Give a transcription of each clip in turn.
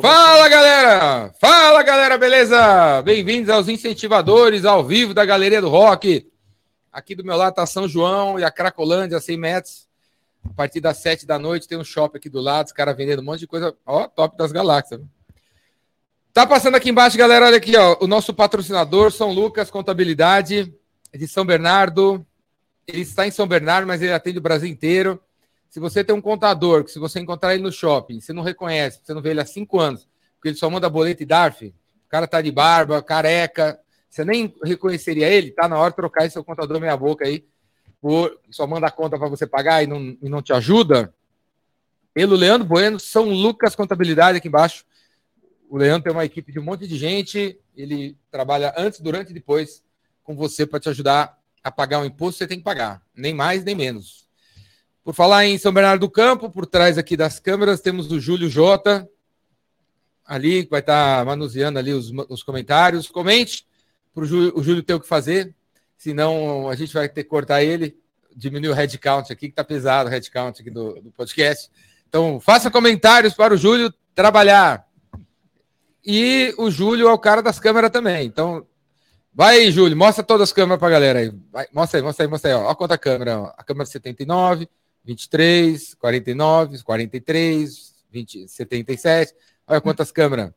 Fala galera! Fala galera, beleza? Bem-vindos aos incentivadores ao vivo da Galeria do Rock. Aqui do meu lado tá São João e a Cracolândia, 100 metros. A partir das 7 da noite tem um shopping aqui do lado, os caras vendendo um monte de coisa. Ó, top das galáxias. Tá passando aqui embaixo, galera. Olha aqui, ó. O nosso patrocinador, São Lucas Contabilidade, de São Bernardo. Ele está em São Bernardo, mas ele atende o Brasil inteiro. Se você tem um contador, que se você encontrar ele no shopping, você não reconhece, você não vê ele há cinco anos, porque ele só manda boleto e DARF, o cara tá de barba, careca, você nem reconheceria ele, tá na hora de trocar esse seu contador meia boca aí, por, só manda a conta para você pagar e não, e não te ajuda. Pelo Leandro Bueno, São Lucas Contabilidade aqui embaixo. O Leandro tem uma equipe de um monte de gente, ele trabalha antes, durante e depois com você para te ajudar a pagar o imposto que você tem que pagar, nem mais nem menos. Por falar em São Bernardo do Campo, por trás aqui das câmeras, temos o Júlio Jota, ali, que vai estar manuseando ali os, os comentários. Comente para o Júlio ter o que fazer, senão a gente vai ter que cortar ele, diminuir o headcount aqui, que está pesado o headcount aqui do, do podcast. Então, faça comentários para o Júlio trabalhar. E o Júlio é o cara das câmeras também. Então, vai aí, Júlio, mostra todas as câmeras para a galera aí. Vai, mostra aí, mostra aí, mostra aí. Ó quanta câmera. A câmera 79, 23, 49, 43, 20, 77. Olha quantas câmeras.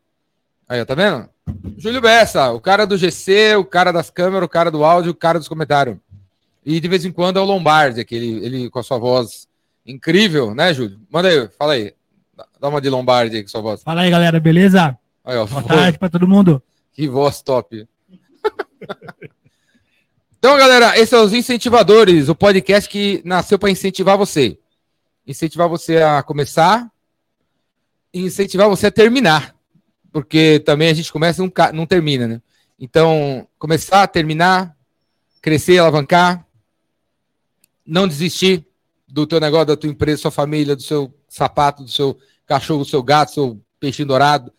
Aí, tá vendo? Júlio Bessa, o cara do GC, o cara das câmeras, o cara do áudio, o cara dos comentários. E de vez em quando é o Lombardi, que ele, ele com a sua voz incrível, né, Júlio? Manda aí, fala aí. Dá uma de Lombardi aí com a sua voz. Fala aí, galera, beleza? Aí, ó, Boa tarde para todo mundo. Que voz top. Então, galera, esses são os incentivadores, o podcast que nasceu para incentivar você. Incentivar você a começar e incentivar você a terminar. Porque também a gente começa e não, não termina, né? Então, começar, terminar, crescer, alavancar, não desistir do teu negócio, da tua empresa, sua família, do seu sapato, do seu cachorro, do seu gato, do seu peixinho dourado,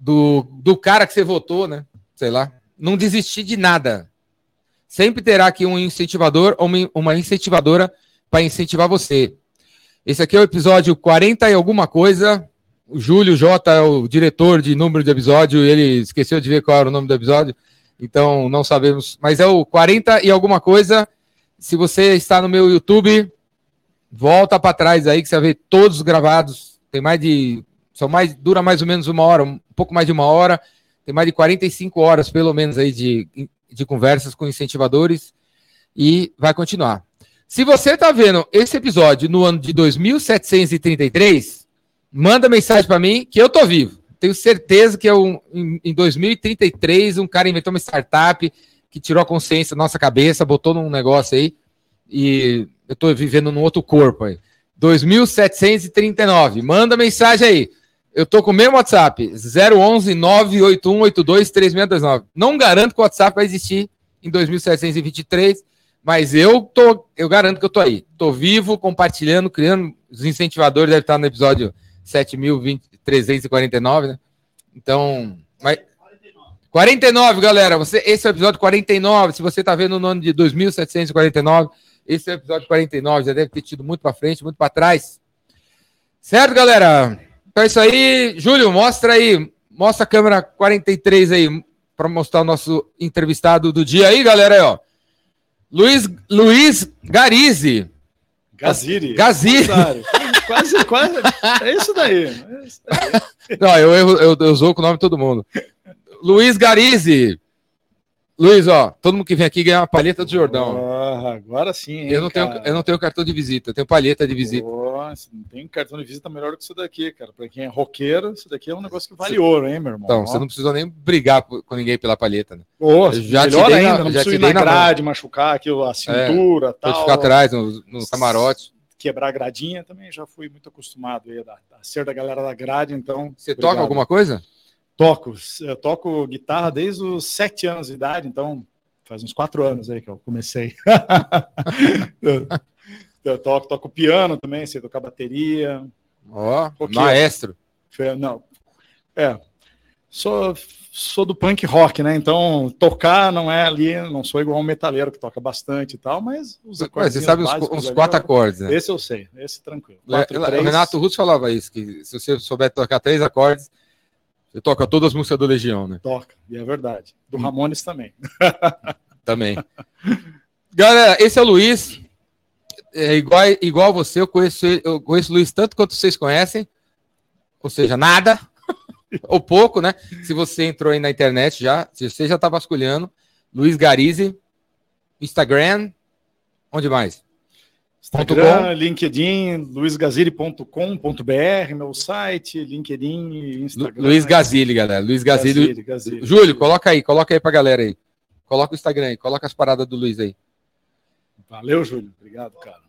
do, do cara que você votou, né? Sei lá. Não desistir de nada sempre terá aqui um incentivador ou uma incentivadora para incentivar você. Esse aqui é o episódio 40 e alguma coisa. O Júlio J é o diretor de número de episódio, ele esqueceu de ver qual era o nome do episódio, então não sabemos, mas é o 40 e alguma coisa. Se você está no meu YouTube, volta para trás aí que você vai ver todos gravados. Tem mais de são mais dura mais ou menos uma hora, um pouco mais de uma hora. Tem mais de 45 horas pelo menos aí de de conversas com incentivadores e vai continuar. Se você está vendo esse episódio no ano de 2733, manda mensagem para mim que eu tô vivo. Tenho certeza que eu, em 2033 um cara inventou uma startup que tirou a consciência da nossa cabeça, botou num negócio aí e eu estou vivendo num outro corpo aí. 2739. Manda mensagem aí. Eu tô com o mesmo WhatsApp, 011 98182 3629. Não garanto que o WhatsApp vai existir em 2723, mas eu tô, eu garanto que eu tô aí. Tô vivo, compartilhando, criando. Os incentivadores devem estar no episódio 7349, né? Então, mas 49, galera. Você, esse é o episódio 49. Se você tá vendo no ano de 2749, esse é o episódio 49. Já deve ter tido muito para frente, muito para trás. Certo, galera? Então é isso aí. Júlio, mostra aí. Mostra a câmera 43 aí para mostrar o nosso entrevistado do dia aí, galera. Aí, ó. Luiz, Luiz Garizi. Gaziri. Gaziri. Quase, quase. É isso daí. É isso daí. Não, eu, eu, eu, eu com o nome de todo mundo. Luiz Garizi. Luiz, ó, todo mundo que vem aqui ganha uma palheta do Jordão. Oh, agora sim. Hein, eu, não tenho, eu não tenho cartão de visita, eu tenho palheta de visita. Nossa, não tem cartão de visita melhor que isso daqui, cara. Para quem é roqueiro, isso daqui é um negócio que vale ouro, hein, meu irmão? Então, ó. você não precisou nem brigar com ninguém pela palheta, né? Oh, já melhor te ainda, na, não já te ir na grade, machucar aquilo, a cintura, é, tal. Pode ficar atrás, no, no camarote. Quebrar a gradinha também, já fui muito acostumado aí a, a ser da galera da grade, então. Você obrigado. toca alguma coisa? Toco. Eu toco guitarra desde os sete anos de idade, então faz uns quatro anos aí que eu comecei. eu, eu, toco, toco piano também, sei tocar bateria. Ó, oh, maestro. Não, é, só sou do punk rock, né? Então, tocar não é ali, não sou igual um metaleiro que toca bastante e tal, mas os acordes. Você sabe os, os quatro acordes, né? Esse eu sei, esse tranquilo. Quatro, o Renato Russo falava isso, que se você souber tocar três acordes, você toca todas as músicas do Legião, né? Toca, e é verdade. Do hum. Ramones também. também. Galera, esse é o Luiz. É igual, igual você, eu conheço, eu conheço o Luiz tanto quanto vocês conhecem. Ou seja, nada ou pouco, né? Se você entrou aí na internet já, se você já está vasculhando, Luiz Garize, Instagram, onde mais? Instagram, LinkedIn, luizgazili.com.br, meu site, LinkedIn, Instagram. Luiz Gazili, galera. Luiz Gazili. Júlio, coloca aí, coloca aí pra galera aí. Coloca o Instagram aí, coloca as paradas do Luiz aí. Valeu, Júlio. Obrigado, cara.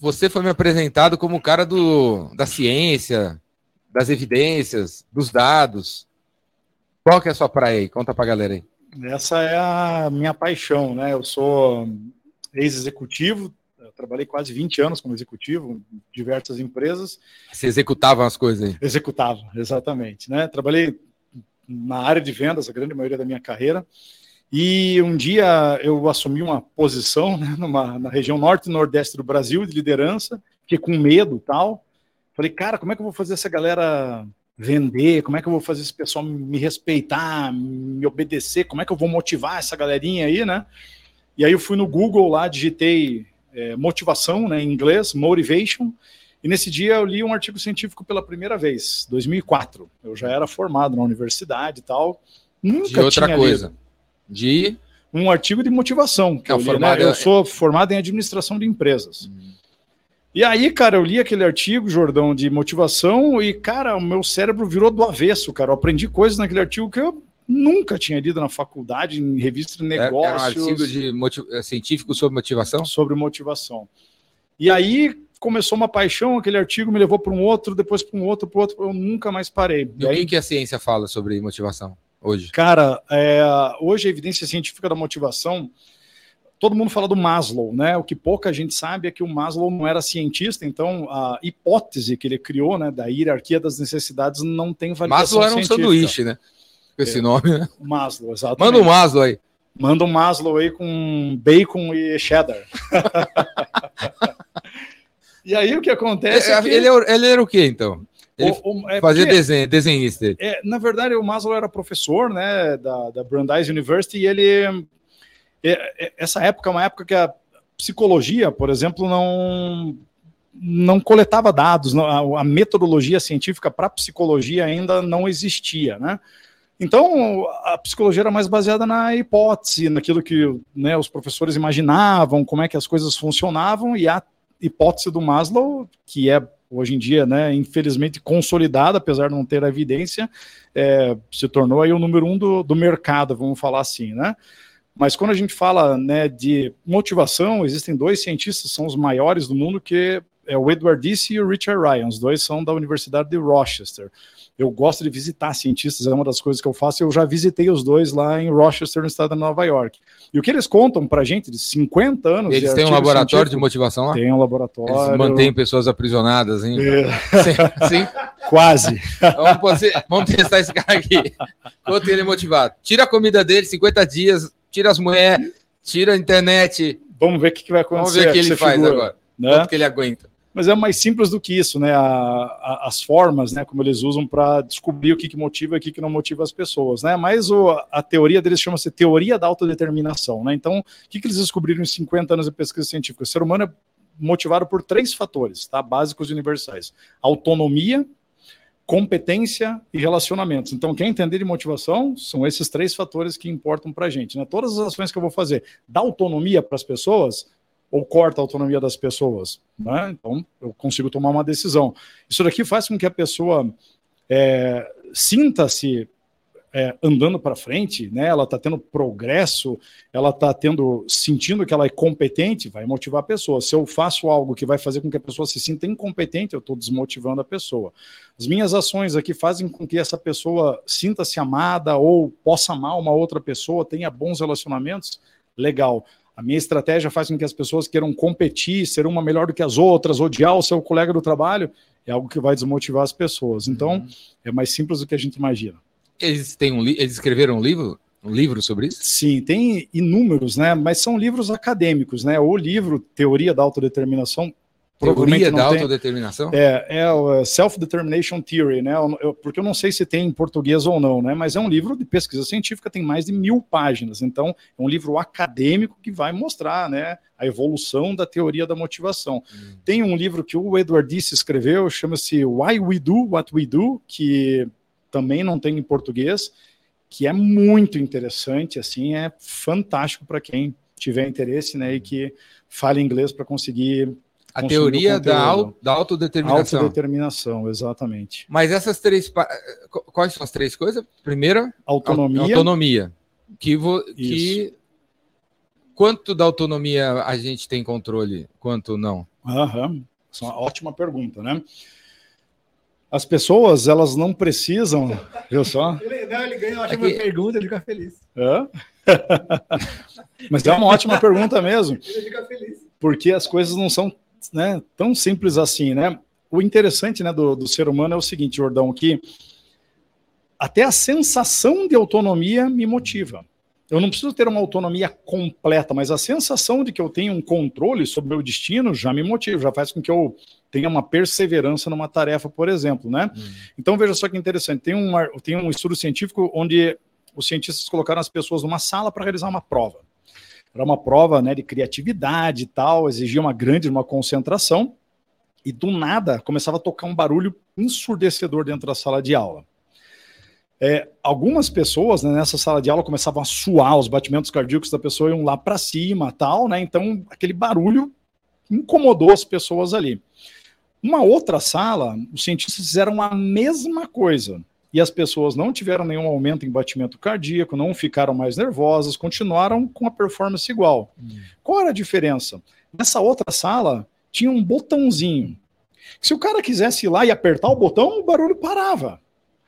Você foi me apresentado como o cara do, da ciência, das evidências, dos dados. Qual que é a sua praia aí? Conta pra galera aí. Essa é a minha paixão, né? Eu sou ex-executivo, trabalhei quase 20 anos como executivo em diversas empresas. Você executava as coisas aí? Executava, exatamente, né? Trabalhei na área de vendas a grande maioria da minha carreira. E um dia eu assumi uma posição né, numa, na região norte e nordeste do Brasil de liderança, fiquei com medo tal. Falei, cara, como é que eu vou fazer essa galera vender? Como é que eu vou fazer esse pessoal me respeitar, me obedecer? Como é que eu vou motivar essa galerinha aí, né? E aí eu fui no Google lá, digitei é, motivação, né, em inglês, motivation, e nesse dia eu li um artigo científico pela primeira vez, 2004. Eu já era formado na universidade e tal. Nunca de outra coisa. Lido. De um artigo de motivação. Que eu, li, né? eu sou formado em administração de empresas. Hum. E aí, cara, eu li aquele artigo, Jordão, de motivação, e, cara, o meu cérebro virou do avesso, cara. Eu aprendi coisas naquele artigo que eu nunca tinha lido na faculdade, em revista de negócios. É, é um artigo de. É científico sobre motivação? Sobre motivação. E aí começou uma paixão, aquele artigo me levou para um outro, depois para um outro, para outro, eu nunca mais parei. E, e aí... o que, que a ciência fala sobre motivação hoje? Cara, é, hoje a evidência científica da motivação todo mundo fala do Maslow, né? O que pouca gente sabe é que o Maslow não era cientista, então a hipótese que ele criou, né, da hierarquia das necessidades não tem validação Maslow era um científica. sanduíche, né? Com esse é, nome, né? Maslow, exatamente. Manda um Maslow aí. Manda um Maslow aí com bacon e cheddar. e aí o que acontece é, é que... Ele, é ele, era o quê, então? Ele o, o, é fazia porque, desenho, desenhista. É, na verdade, o Maslow era professor né, da, da Brandeis University e ele é, é, essa época é uma época que a psicologia, por exemplo, não não coletava dados, não, a, metodologia científica para psicologia ainda não existia, né? Então, a psicologia era mais baseada na hipótese, naquilo que né, os professores imaginavam, como é que as coisas funcionavam, e a hipótese do Maslow, que é hoje em dia, né, infelizmente consolidada, apesar de não ter evidência, é, se tornou aí o número um do, do mercado, vamos falar assim, né? Mas quando a gente fala né, de motivação, existem dois cientistas, são os maiores do mundo, que é o Edward Disse e o Richard Ryan. Os dois são da Universidade de Rochester. Eu gosto de visitar cientistas, é uma das coisas que eu faço. Eu já visitei os dois lá em Rochester, no estado de Nova York. E o que eles contam para gente de 50 anos. Eles têm um laboratório de motivação lá? Tem um laboratório. Eles mantêm pessoas aprisionadas, hein? É. Sim, sim. Quase. Vamos, vamos testar esse cara aqui. Quanto ele é motivado. Tira a comida dele, 50 dias, tira as mulheres, tira a internet. Vamos ver o que, vai acontecer. Vamos ver o que ele faz figura, agora. Né? Quanto que ele aguenta. Mas é mais simples do que isso, né? A, a, as formas, né? Como eles usam para descobrir o que, que motiva e o que, que não motiva as pessoas, né? Mas o, a teoria deles chama-se teoria da autodeterminação, né? Então, o que, que eles descobriram em 50 anos de pesquisa científica? O ser humano é motivado por três fatores, tá? Básicos e universais: autonomia, competência e relacionamentos. Então, quem entender de motivação são esses três fatores que importam para a gente. Né? Todas as ações que eu vou fazer, dá autonomia para as pessoas ou corta a autonomia das pessoas. Né? Então, eu consigo tomar uma decisão. Isso daqui faz com que a pessoa é, sinta-se é, andando para frente, né? Ela está tendo progresso, ela está tendo sentindo que ela é competente, vai motivar a pessoa. Se eu faço algo que vai fazer com que a pessoa se sinta incompetente, eu estou desmotivando a pessoa. As minhas ações aqui fazem com que essa pessoa sinta-se amada ou possa amar uma outra pessoa, tenha bons relacionamentos, legal. A minha estratégia faz com que as pessoas queiram competir, ser uma melhor do que as outras, odiar o seu colega do trabalho, é algo que vai desmotivar as pessoas. Então, uhum. é mais simples do que a gente imagina. Eles, têm um eles escreveram um livro? Um livro sobre isso? Sim, tem inúmeros, né? Mas são livros acadêmicos, né? O livro Teoria da Autodeterminação Teoria da autodeterminação? É, é o é, Self-Determination Theory, né? Eu, porque eu não sei se tem em português ou não, né? Mas é um livro de pesquisa científica, tem mais de mil páginas. Então, é um livro acadêmico que vai mostrar, né? A evolução da teoria da motivação. Hum. Tem um livro que o Edward Disse escreveu, chama-se Why We Do What We Do, que também não tem em português, que é muito interessante, assim, é fantástico para quem tiver interesse, né? E que fale inglês para conseguir a teoria da, da autodeterminação. Autodeterminação, exatamente. Mas essas três. Quais são as três coisas? Primeira, autonomia. Autonomia. Que, vo, que quanto da autonomia a gente tem controle, quanto não? Aham. Isso é uma ótima pergunta, né? As pessoas, elas não precisam. Viu só? Ele, não, ele ganha uma ótima é que... pergunta, ele fica feliz. É? Mas é uma ótima pergunta mesmo. Ele fica feliz. Porque as coisas não são né, tão simples assim, né? O interessante né, do, do ser humano é o seguinte, Jordão, que até a sensação de autonomia me motiva. Eu não preciso ter uma autonomia completa, mas a sensação de que eu tenho um controle sobre o meu destino já me motiva, já faz com que eu tenha uma perseverança numa tarefa, por exemplo, né? Hum. Então veja só que interessante, tem um, tem um estudo científico onde os cientistas colocaram as pessoas numa sala para realizar uma prova. Era uma prova né, de criatividade e tal, exigia uma grande uma concentração, e do nada começava a tocar um barulho ensurdecedor dentro da sala de aula. É, algumas pessoas né, nessa sala de aula começavam a suar, os batimentos cardíacos da pessoa iam lá para cima, tal, né? Então aquele barulho incomodou as pessoas ali. Uma outra sala, os cientistas fizeram a mesma coisa e as pessoas não tiveram nenhum aumento em batimento cardíaco, não ficaram mais nervosas, continuaram com a performance igual. Qual era a diferença? Nessa outra sala tinha um botãozinho. Se o cara quisesse ir lá e apertar o botão, o barulho parava.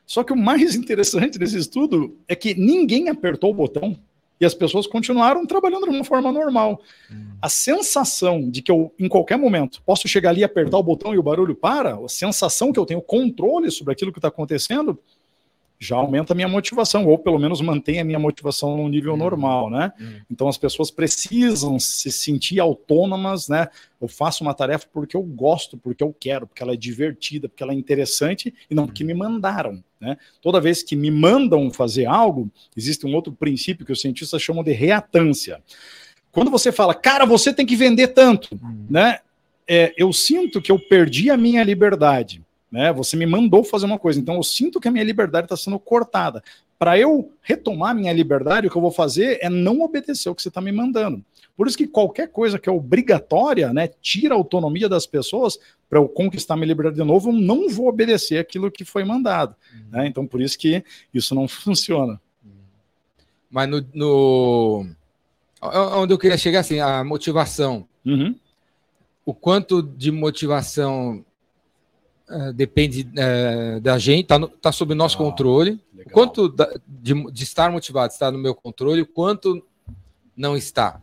Só que o mais interessante desse estudo é que ninguém apertou o botão e as pessoas continuaram trabalhando de uma forma normal. A sensação de que eu, em qualquer momento, posso chegar ali, apertar o botão e o barulho para, a sensação que eu tenho controle sobre aquilo que está acontecendo, já aumenta a minha motivação, ou pelo menos mantém a minha motivação no nível uhum. normal, né? Uhum. Então as pessoas precisam se sentir autônomas, né? Eu faço uma tarefa porque eu gosto, porque eu quero, porque ela é divertida, porque ela é interessante e não porque uhum. me mandaram, né? Toda vez que me mandam fazer algo, existe um outro princípio que os cientistas chamam de reatância. Quando você fala, cara, você tem que vender tanto, uhum. né? É, eu sinto que eu perdi a minha liberdade né? Você me mandou fazer uma coisa, então eu sinto que a minha liberdade está sendo cortada. Para eu retomar minha liberdade, o que eu vou fazer é não obedecer o que você está me mandando. Por isso que qualquer coisa que é obrigatória, né, tira a autonomia das pessoas para eu conquistar minha liberdade de novo, eu não vou obedecer aquilo que foi mandado. Uhum. Né? Então, por isso que isso não funciona. Mas no, no, onde eu queria chegar assim, a motivação. Uhum. O quanto de motivação uh, depende uh, da gente, está tá sob o nosso ah, controle. Legal. Quanto da, de, de, estar motivado está no meu controle, o quanto não está.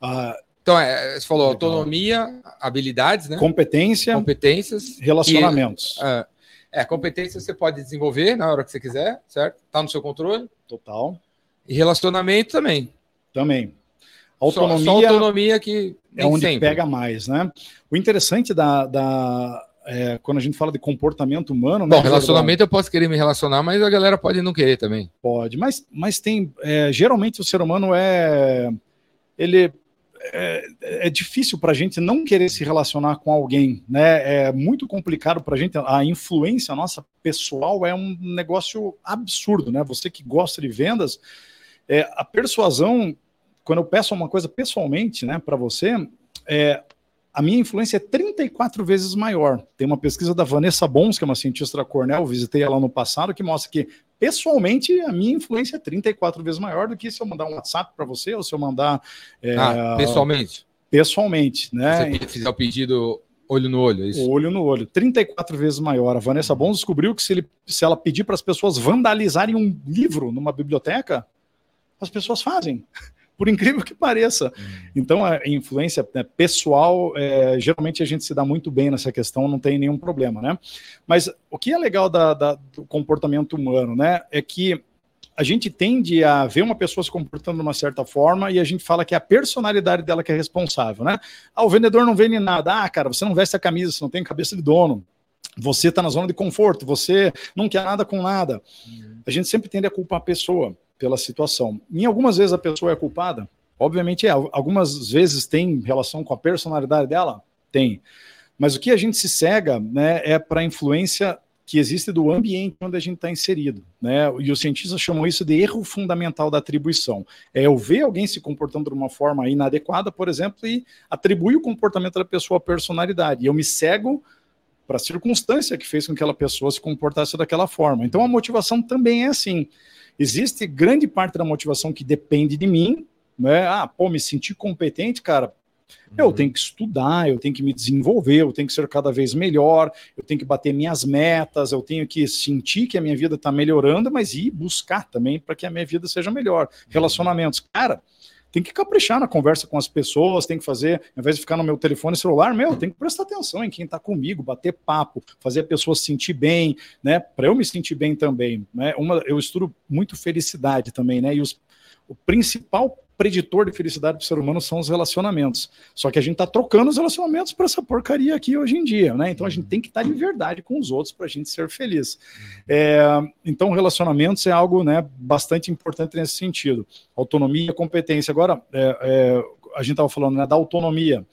Ah, então, é, você falou legal. autonomia, habilidades, né? Competência, competências, relacionamentos. E, uh, é, competência você pode desenvolver na hora que você quiser, certo? Está no seu controle. Total. E relacionamento também. Também. Autonomia, só, só autonomia que é onde sempre. pega mais, né? O interessante da, da é, quando a gente fala de comportamento humano. Né, Bom, relacionamento eu posso querer me relacionar, mas a galera pode não querer também. Pode, mas, mas tem. É, geralmente o ser humano é. Ele. É, é difícil para a gente não querer se relacionar com alguém, né? É muito complicado para a gente. A influência nossa pessoal é um negócio absurdo, né? Você que gosta de vendas, é, a persuasão, quando eu peço uma coisa pessoalmente, né, para você, é, a minha influência é 34 vezes maior. Tem uma pesquisa da Vanessa Bons, que é uma cientista da Cornell, visitei ela no passado, que mostra que, pessoalmente, a minha influência é 34 vezes maior do que se eu mandar um WhatsApp para você ou se eu mandar. É, ah, pessoalmente? Pessoalmente, né? Se você fizer o pedido olho no olho, é isso? Olho no olho, 34 vezes maior. A Vanessa Bons descobriu que se, ele, se ela pedir para as pessoas vandalizarem um livro numa biblioteca, as pessoas fazem. Por incrível que pareça. Uhum. Então, a influência né, pessoal, é, geralmente a gente se dá muito bem nessa questão, não tem nenhum problema, né? Mas o que é legal da, da, do comportamento humano, né, é que a gente tende a ver uma pessoa se comportando de uma certa forma e a gente fala que é a personalidade dela que é responsável, né? Ah, o vendedor não vende nada. Ah, cara, você não veste a camisa, você não tem cabeça de dono. Você está na zona de conforto, você não quer nada com nada. Uhum. A gente sempre tende a culpar a pessoa pela situação. Em algumas vezes a pessoa é culpada, obviamente é. Algumas vezes tem relação com a personalidade dela? Tem. Mas o que a gente se cega né, é para a influência que existe do ambiente onde a gente está inserido. Né? E os cientistas chamam isso de erro fundamental da atribuição. É eu ver alguém se comportando de uma forma inadequada, por exemplo, e atribuir o comportamento da pessoa à personalidade. E eu me cego para a circunstância que fez com que aquela pessoa se comportasse daquela forma. Então a motivação também é assim. Existe grande parte da motivação que depende de mim, né? Ah, pô, me sentir competente, cara. Eu uhum. tenho que estudar, eu tenho que me desenvolver, eu tenho que ser cada vez melhor, eu tenho que bater minhas metas, eu tenho que sentir que a minha vida está melhorando, mas ir buscar também para que a minha vida seja melhor. Uhum. Relacionamentos, cara, tem que caprichar na conversa com as pessoas, tem que fazer, ao invés de ficar no meu telefone celular, meu, tem que prestar atenção em quem está comigo, bater papo, fazer a pessoa se sentir bem, né? Para eu me sentir bem também, né? Uma, eu estudo muito felicidade também, né? E os, o principal preditor de felicidade do ser humano são os relacionamentos. Só que a gente está trocando os relacionamentos para essa porcaria aqui hoje em dia, né? Então a gente tem que estar de verdade com os outros para a gente ser feliz. É, então relacionamentos é algo, né, bastante importante nesse sentido. Autonomia, competência. Agora é, é, a gente estava falando né, da autonomia.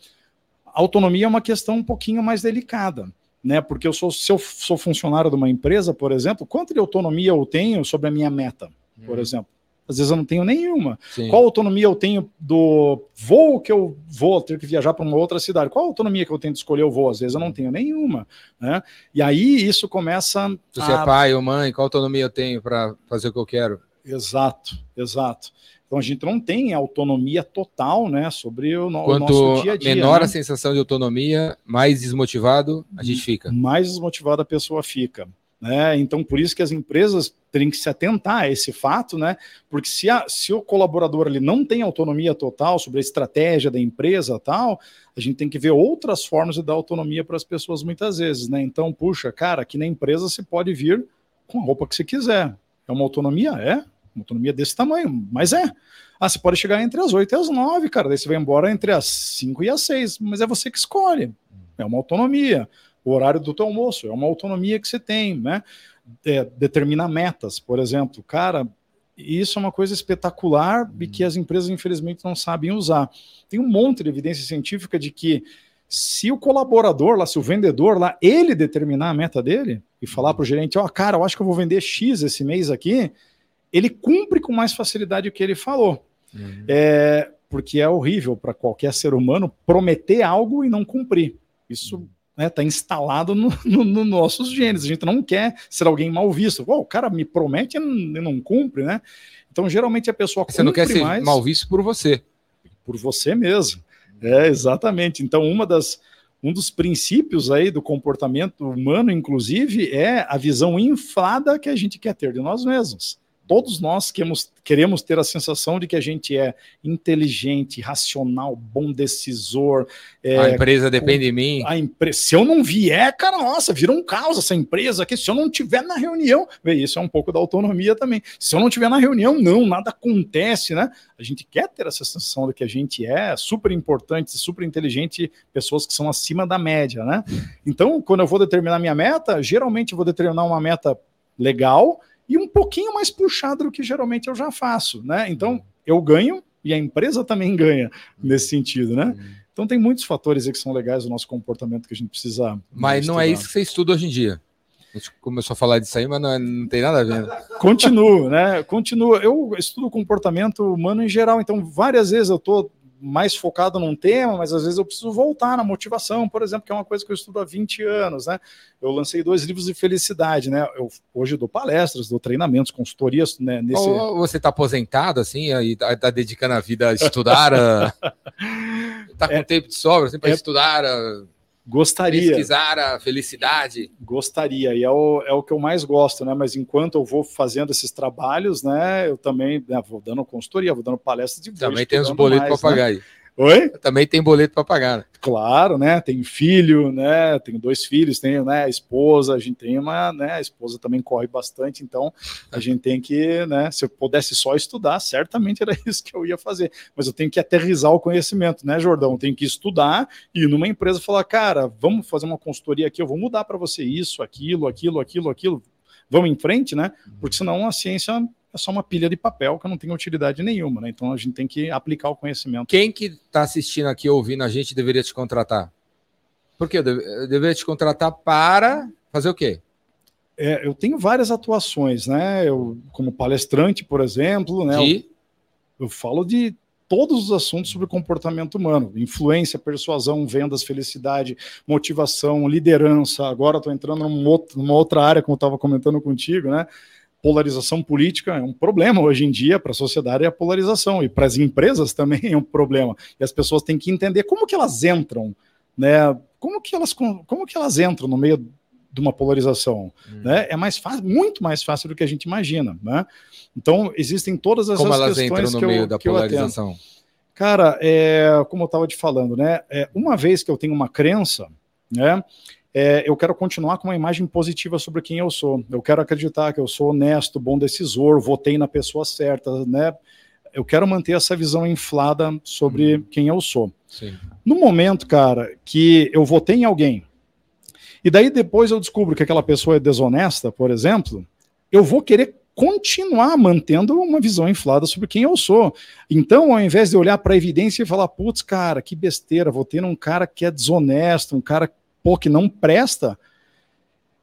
A autonomia é uma questão um pouquinho mais delicada. Né, porque eu sou, se eu sou funcionário de uma empresa, por exemplo, quanto de autonomia eu tenho sobre a minha meta, por uhum. exemplo? Às vezes eu não tenho nenhuma. Sim. Qual autonomia eu tenho do voo que eu vou ter que viajar para uma outra cidade? Qual autonomia que eu tenho de escolher o voo? Às vezes eu não tenho nenhuma. Né? E aí isso começa. Se você a... é pai ou mãe, qual autonomia eu tenho para fazer o que eu quero? Exato, exato. Então a gente não tem autonomia total, né, sobre o, no, Quanto o nosso dia a dia. menor né? a sensação de autonomia, mais desmotivado a gente fica. Mais desmotivada a pessoa fica. Né? Então, por isso que as empresas têm que se atentar a esse fato, né? Porque se, a, se o colaborador ele não tem autonomia total sobre a estratégia da empresa tal, a gente tem que ver outras formas de dar autonomia para as pessoas muitas vezes, né? Então, puxa, cara, aqui na empresa você pode vir com a roupa que você quiser. É uma autonomia? É. Uma autonomia desse tamanho, mas é. Ah, você pode chegar entre as 8 e as 9, cara. Daí você vai embora entre as 5 e as 6, mas é você que escolhe. É uma autonomia o horário do teu almoço, é uma autonomia que você tem, né? É, determina metas, por exemplo. Cara, isso é uma coisa espetacular e que as empresas, infelizmente, não sabem usar. Tem um monte de evidência científica de que se o colaborador lá, se o vendedor lá, ele determinar a meta dele e falar para o gerente, ó, oh, cara, eu acho que eu vou vender X esse mês aqui, ele cumpre com mais facilidade o que ele falou. Uhum. É, porque é horrível para qualquer ser humano prometer algo e não cumprir. Isso uhum está né, tá instalado nos no, no nossos genes. A gente não quer ser alguém mal visto. Oh, o cara me promete e não, não, cumpre, né? Então, geralmente a pessoa Você não quer ser mais mal visto por você. Por você mesmo. É, exatamente. Então, uma das, um dos princípios aí do comportamento humano, inclusive, é a visão inflada que a gente quer ter de nós mesmos todos nós queremos, queremos ter a sensação de que a gente é inteligente, racional, bom decisor. É, a empresa depende de mim. A impre... Se eu não vier, cara, nossa, vira um caos essa empresa aqui. Se eu não tiver na reunião, isso é um pouco da autonomia também. Se eu não tiver na reunião, não, nada acontece, né? A gente quer ter essa sensação de que a gente é super importante, super inteligente, pessoas que são acima da média, né? Então, quando eu vou determinar minha meta, geralmente eu vou determinar uma meta legal e um pouquinho mais puxado do que geralmente eu já faço, né? Então eu ganho e a empresa também ganha nesse sentido, né? Então tem muitos fatores aí que são legais do nosso comportamento que a gente precisa. Mas não é isso que você estuda hoje em dia. A gente começou a falar disso aí, mas não, é, não tem nada a ver. Continuo, né? Continuo. Eu estudo comportamento humano em geral, então várias vezes eu estou mais focado num tema, mas às vezes eu preciso voltar na motivação, por exemplo, que é uma coisa que eu estudo há 20 anos, né? Eu lancei dois livros de felicidade, né? Eu hoje dou palestras, dou treinamentos, consultorias, né? Nesse... Ou você está aposentado, assim, e está tá dedicando a vida a estudar, a... tá com é, tempo de sobra, assim, para é... estudar. A Gostaria. Pesquisar a felicidade. Gostaria, e é o, é o que eu mais gosto, né? Mas enquanto eu vou fazendo esses trabalhos, né? Eu também né, vou dando consultoria, vou dando palestras de Também tem os boletos para pagar né? Oi? Também tem boleto para pagar. Né? Claro, né? Tenho filho, né? Tenho dois filhos, tenho né, a esposa, a gente tem uma, né? A esposa também corre bastante, então a gente tem que, né? Se eu pudesse só estudar, certamente era isso que eu ia fazer. Mas eu tenho que aterrizar o conhecimento, né, Jordão? Eu tenho que estudar e numa empresa falar, cara, vamos fazer uma consultoria aqui, eu vou mudar para você isso, aquilo, aquilo, aquilo, aquilo. Vamos em frente, né? Porque senão a ciência é só uma pilha de papel que não tem utilidade nenhuma, né? Então a gente tem que aplicar o conhecimento. Quem que está assistindo aqui, ouvindo a gente, deveria te contratar? Por quê? Eu deveria te contratar para fazer o quê? É, eu tenho várias atuações, né? Eu, como palestrante, por exemplo, né? De? Eu, eu falo de todos os assuntos sobre comportamento humano: influência, persuasão, vendas, felicidade, motivação, liderança. Agora estou entrando numa outra área, como eu estava comentando contigo, né? Polarização política é um problema hoje em dia para a sociedade é a polarização e para as empresas também é um problema. E as pessoas têm que entender como que elas entram né? Como que elas como que elas entram no meio de uma polarização hum. né? É mais fácil muito mais fácil do que a gente imagina né? Então existem todas essas como elas entram no meio eu, da polarização? Cara é como eu estava te falando né? É, uma vez que eu tenho uma crença né é, eu quero continuar com uma imagem positiva sobre quem eu sou. Eu quero acreditar que eu sou honesto, bom decisor, votei na pessoa certa, né? Eu quero manter essa visão inflada sobre uhum. quem eu sou. Sim. No momento, cara, que eu votei em alguém, e daí depois eu descubro que aquela pessoa é desonesta, por exemplo, eu vou querer continuar mantendo uma visão inflada sobre quem eu sou. Então, ao invés de olhar para a evidência e falar, putz, cara, que besteira, votei num cara que é desonesto, um cara pô, que não presta,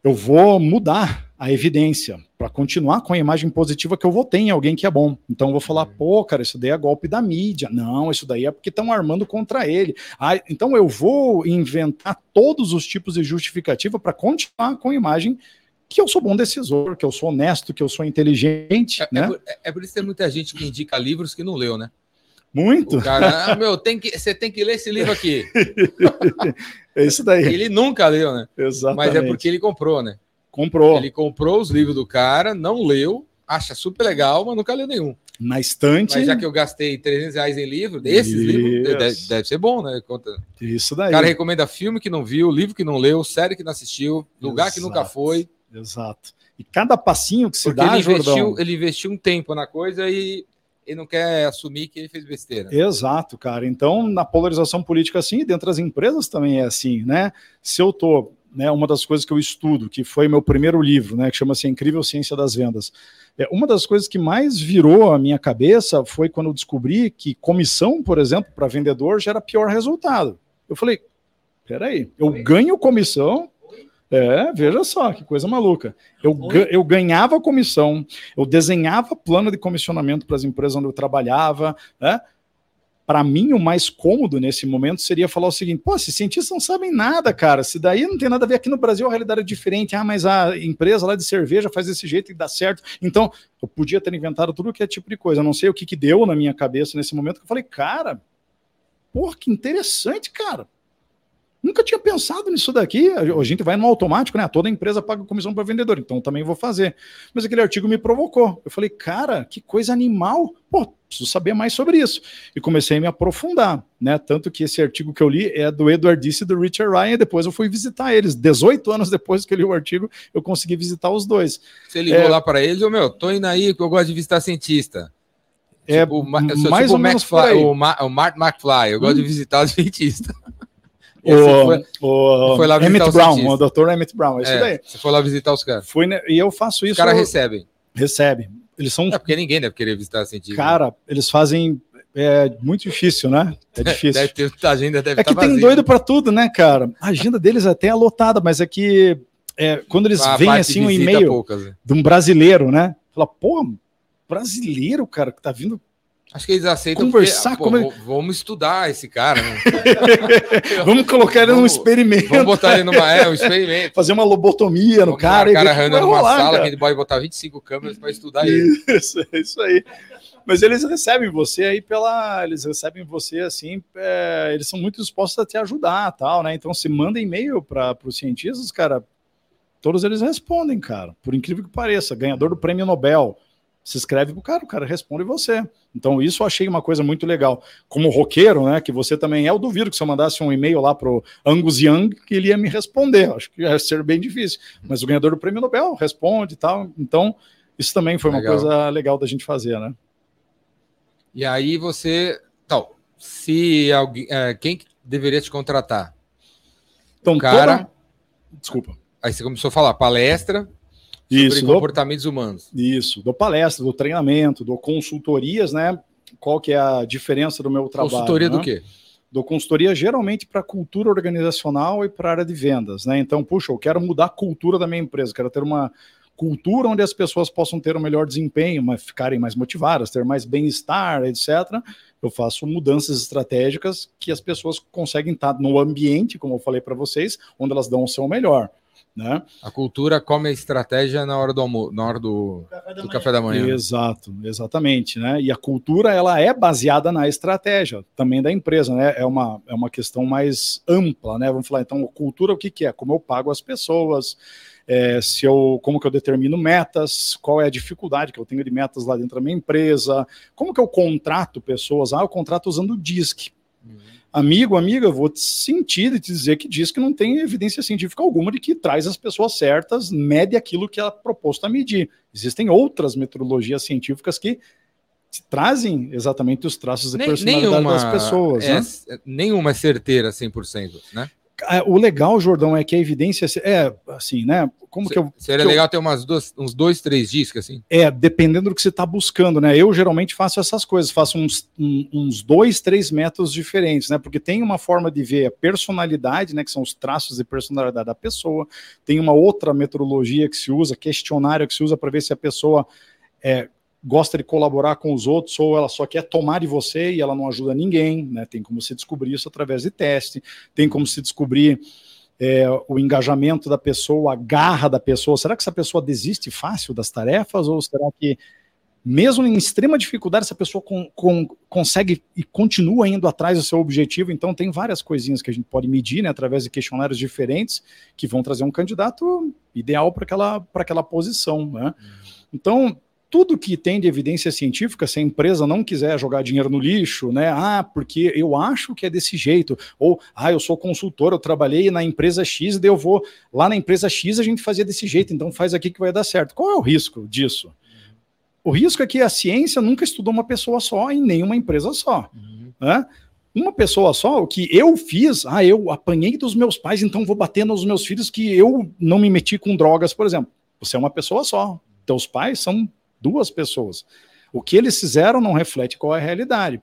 eu vou mudar a evidência para continuar com a imagem positiva que eu vou ter em alguém que é bom. Então eu vou falar, pô, cara, isso daí é golpe da mídia. Não, isso daí é porque estão armando contra ele. Ah, então eu vou inventar todos os tipos de justificativa para continuar com a imagem que eu sou bom decisor, que eu sou honesto, que eu sou inteligente. É, né? é, por, é, é por isso que tem muita gente que indica livros que não leu, né? Muito. O cara, ah, meu, tem que, você tem que ler esse livro aqui. é isso daí. Ele nunca leu, né? Exatamente. Mas é porque ele comprou, né? Comprou. Ele comprou os livros do cara, não leu, acha super legal, mas nunca leu nenhum. Na estante. Mas já que eu gastei 300 reais em livro, desses Isso. livros, deve, deve, ser bom, né? Conta. Isso daí. O cara recomenda filme que não viu, livro que não leu, série que não assistiu, lugar Exato. que nunca foi. Exato. E cada passinho que se Porque dá, ele investiu, Jordão... ele investiu um tempo na coisa e ele não quer assumir que ele fez besteira. Exato, cara. Então, na polarização política, assim, dentro das empresas também é assim, né? Se eu tô, né, uma das coisas que eu estudo, que foi meu primeiro livro, né, que chama-se A Incrível Ciência das Vendas, é, uma das coisas que mais virou a minha cabeça foi quando eu descobri que comissão, por exemplo, para vendedor gera pior resultado. Eu falei, peraí, eu ganho comissão é, veja só, que coisa maluca. Eu, eu ganhava comissão, eu desenhava plano de comissionamento para as empresas onde eu trabalhava, né? Para mim, o mais cômodo nesse momento seria falar o seguinte: pô, esses cientistas não sabem nada, cara. Se daí não tem nada a ver aqui no Brasil, a realidade é diferente. Ah, mas a empresa lá de cerveja faz desse jeito e dá certo. Então, eu podia ter inventado tudo que é tipo de coisa. Eu não sei o que, que deu na minha cabeça nesse momento que eu falei, cara, pô, que interessante, cara Nunca tinha pensado nisso daqui. A gente vai no automático, né? Toda empresa paga comissão para vendedor, então também vou fazer. Mas aquele artigo me provocou. Eu falei, cara, que coisa animal. Pô, preciso saber mais sobre isso. E comecei a me aprofundar, né? Tanto que esse artigo que eu li é do Edward Disse e do Richard Ryan. E depois eu fui visitar eles. 18 anos depois que eu li o artigo, eu consegui visitar os dois. Você ligou é... lá para eles, ô meu, tô indo aí que eu gosto de visitar cientista. É, tipo, mais tipo ou menos McFly, o, Ma o Mark McFly, eu gosto hum. de visitar os cientistas. O, foi, o foi lá Emmett Brown, o doutor Emmett Brown, é isso é, daí. Você foi lá visitar os caras. Fui, né, e eu faço isso. Os caras recebem. Recebe. Eles são. É porque ninguém deve querer visitar cientista. Cara, eles fazem. É muito difícil, né? É difícil. deve ter, a agenda deve É que tá tem doido para tudo, né, cara? A agenda deles até é lotada, mas é que é, quando eles a veem assim um e-mail poucas, né? de um brasileiro, né? Fala, pô, brasileiro, cara, que tá vindo Acho que eles aceitam conversar porque, como pô, Vamos estudar esse cara. Né? vamos colocar ele num experimento. Vamos botar ele numa é, um experimento. Fazer uma lobotomia no vamos cara. O cara numa sala cara. que ele pode botar 25 câmeras para estudar isso, ele. Isso, é isso aí. Mas eles recebem você aí pela. Eles recebem você assim, é, eles são muito dispostos a te ajudar tal, né? Então, se manda e-mail para os cientistas, cara, todos eles respondem, cara. Por incrível que pareça, ganhador do prêmio Nobel. Se escreve pro cara, o cara responde você. Então, isso eu achei uma coisa muito legal. Como roqueiro, né? Que você também é, eu duvido que se eu mandasse um e-mail lá pro Angus Young, que ele ia me responder. Acho que ia ser bem difícil. Mas o ganhador do prêmio Nobel responde e tal. Então, isso também foi legal. uma coisa legal da gente fazer, né? E aí você. Então, se alguém. É, quem deveria te contratar? Então, cara. Toda... Desculpa. Aí você começou a falar palestra sobre isso, comportamentos dou, humanos. Isso, dou palestra, dou treinamento, dou consultorias, né? Qual que é a diferença do meu trabalho? Consultoria né? do quê? Dou consultoria geralmente para cultura organizacional e para área de vendas, né? Então, puxa, eu quero mudar a cultura da minha empresa, quero ter uma cultura onde as pessoas possam ter um melhor desempenho, mas ficarem mais motivadas, ter mais bem-estar, etc. Eu faço mudanças estratégicas que as pessoas conseguem estar no ambiente, como eu falei para vocês, onde elas dão o seu melhor. Né? A cultura come a estratégia na hora do almoço, na hora do, café da, do café da manhã. Exato, exatamente, né? E a cultura ela é baseada na estratégia também da empresa, né? É uma, é uma questão mais ampla, né? Vamos falar então, cultura o que, que é? Como eu pago as pessoas, é, se eu, como que eu determino metas, qual é a dificuldade que eu tenho de metas lá dentro da minha empresa, como que eu contrato pessoas, ah, eu contrato usando o DISC. Uhum. Amigo, amiga, eu vou te sentir e te dizer que diz que não tem evidência científica alguma de que traz as pessoas certas, mede aquilo que é proposto a medir. Existem outras metodologias científicas que trazem exatamente os traços de personalidade nenhuma das pessoas. É, né? Nenhuma é certeira 100%, né? É, o legal, Jordão, é que a evidência é assim, né? Como que eu. Seria que legal eu, ter umas duas, uns dois, três discos, assim? É, dependendo do que você está buscando, né? Eu geralmente faço essas coisas, faço uns, um, uns dois, três métodos diferentes, né? Porque tem uma forma de ver a personalidade, né? Que são os traços de personalidade da pessoa, tem uma outra metodologia que se usa, questionário que se usa para ver se a pessoa é, gosta de colaborar com os outros ou ela só quer tomar de você e ela não ajuda ninguém, né? Tem como se descobrir isso através de teste, tem como se descobrir é, o engajamento da pessoa, a garra da pessoa. Será que essa pessoa desiste fácil das tarefas ou será que mesmo em extrema dificuldade, essa pessoa com, com, consegue e continua indo atrás do seu objetivo. Então, tem várias coisinhas que a gente pode medir né, através de questionários diferentes que vão trazer um candidato ideal para aquela, aquela posição. Né? Uhum. Então, tudo que tem de evidência científica, se a empresa não quiser jogar dinheiro no lixo, né? Ah, porque eu acho que é desse jeito, ou ah, eu sou consultor, eu trabalhei na empresa X, daí eu vou lá na empresa X a gente fazia desse jeito, então faz aqui que vai dar certo. Qual é o risco disso? O risco é que a ciência nunca estudou uma pessoa só em nenhuma empresa só. Uhum. Né? Uma pessoa só, o que eu fiz, ah, eu apanhei dos meus pais, então vou bater nos meus filhos que eu não me meti com drogas, por exemplo. Você é uma pessoa só. Teus pais são duas pessoas. O que eles fizeram não reflete qual é a realidade.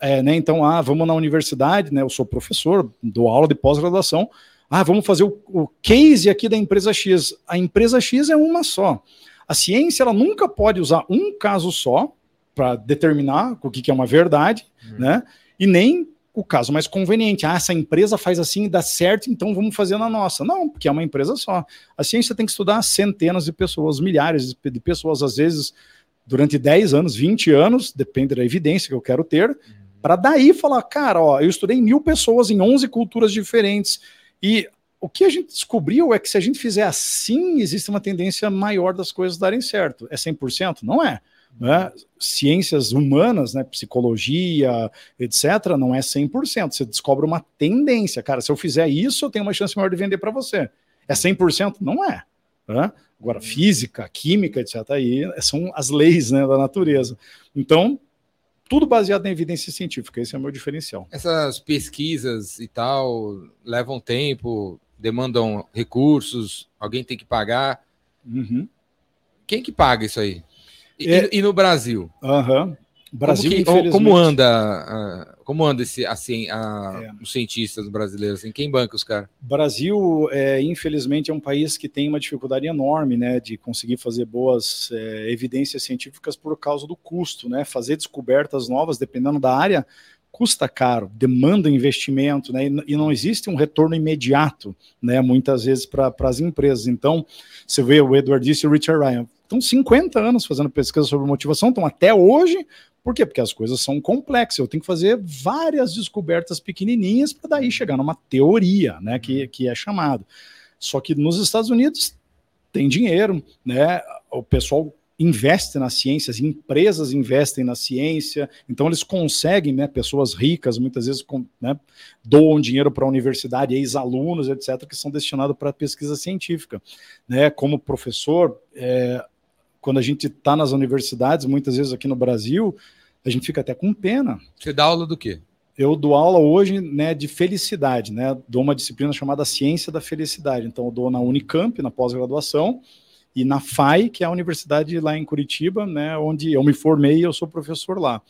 É, né, então, ah, vamos na universidade, né, eu sou professor, dou aula de pós-graduação, ah, vamos fazer o, o, case aqui da empresa X. A empresa X é uma só. A ciência ela nunca pode usar um caso só para determinar o que, que, é uma verdade, uhum. né? E nem o caso mais conveniente. Ah, essa empresa faz assim e dá certo, então vamos fazer na nossa. Não, porque é uma empresa só. A ciência tem que estudar centenas de pessoas, milhares de pessoas, às vezes durante 10 anos, 20 anos, depende da evidência que eu quero ter, uhum. para daí falar, cara, ó, eu estudei mil pessoas em 11 culturas diferentes e o que a gente descobriu é que se a gente fizer assim, existe uma tendência maior das coisas darem certo. É 100%? Não é né? ciências humanas, né, psicologia, etc., não é 100%. Você descobre uma tendência. Cara, se eu fizer isso, eu tenho uma chance maior de vender para você. É 100%? Não é. Né? Agora, física, química, etc., aí são as leis né, da natureza. Então, tudo baseado na evidência científica. Esse é o meu diferencial. Essas pesquisas e tal levam tempo, demandam recursos, alguém tem que pagar. Uhum. Quem que paga isso aí? E, é... e no Brasil? Uhum. Brasil, como, que, infelizmente... como anda, como anda esse, assim, a, é. os cientistas brasileiros? Assim, quem banca os caras? Brasil, é, infelizmente, é um país que tem uma dificuldade enorme, né, de conseguir fazer boas é, evidências científicas por causa do custo, né? Fazer descobertas novas, dependendo da área, custa caro, demanda investimento, né? E, não existe um retorno imediato, né? Muitas vezes para as empresas. Então, você vê o Edward disse e o Richard Ryan. Estão 50 anos fazendo pesquisa sobre motivação, estão até hoje. Por quê? Porque as coisas são complexas. Eu tenho que fazer várias descobertas pequenininhas para daí chegar numa teoria, né? Que, que é chamado. Só que nos Estados Unidos tem dinheiro, né? O pessoal investe na ciência, as empresas investem na ciência, então eles conseguem, né, pessoas ricas, muitas vezes com, né, doam dinheiro para a universidade, ex-alunos, etc., que são destinados para pesquisa científica. Né, como professor, é, quando a gente está nas universidades, muitas vezes aqui no Brasil, a gente fica até com pena. Você dá aula do quê? Eu dou aula hoje né, de felicidade, né? Dou uma disciplina chamada Ciência da Felicidade. Então, eu dou na Unicamp, na pós-graduação, e na FAI, que é a universidade lá em Curitiba, né, onde eu me formei e eu sou professor lá.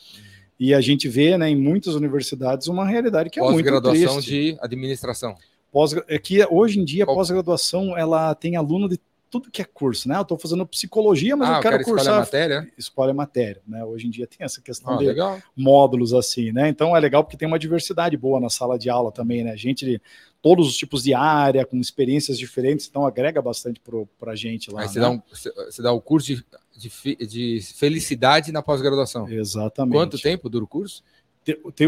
E a gente vê né, em muitas universidades uma realidade que é muito triste. Pós-graduação de administração. Pós, é que hoje em dia, pós-graduação, ela tem aluno de tudo que é curso, né? Eu estou fazendo psicologia, mas ah, eu quero cursar. Escolhe a matéria? Escolhe a matéria, né? Hoje em dia tem essa questão ah, de legal. módulos assim, né? Então é legal porque tem uma diversidade boa na sala de aula também, né? Gente de todos os tipos de área, com experiências diferentes, então agrega bastante para a gente lá. Aí você, né? dá um, você dá o um curso de, de, de felicidade na pós-graduação. Exatamente. Quanto tempo dura o curso?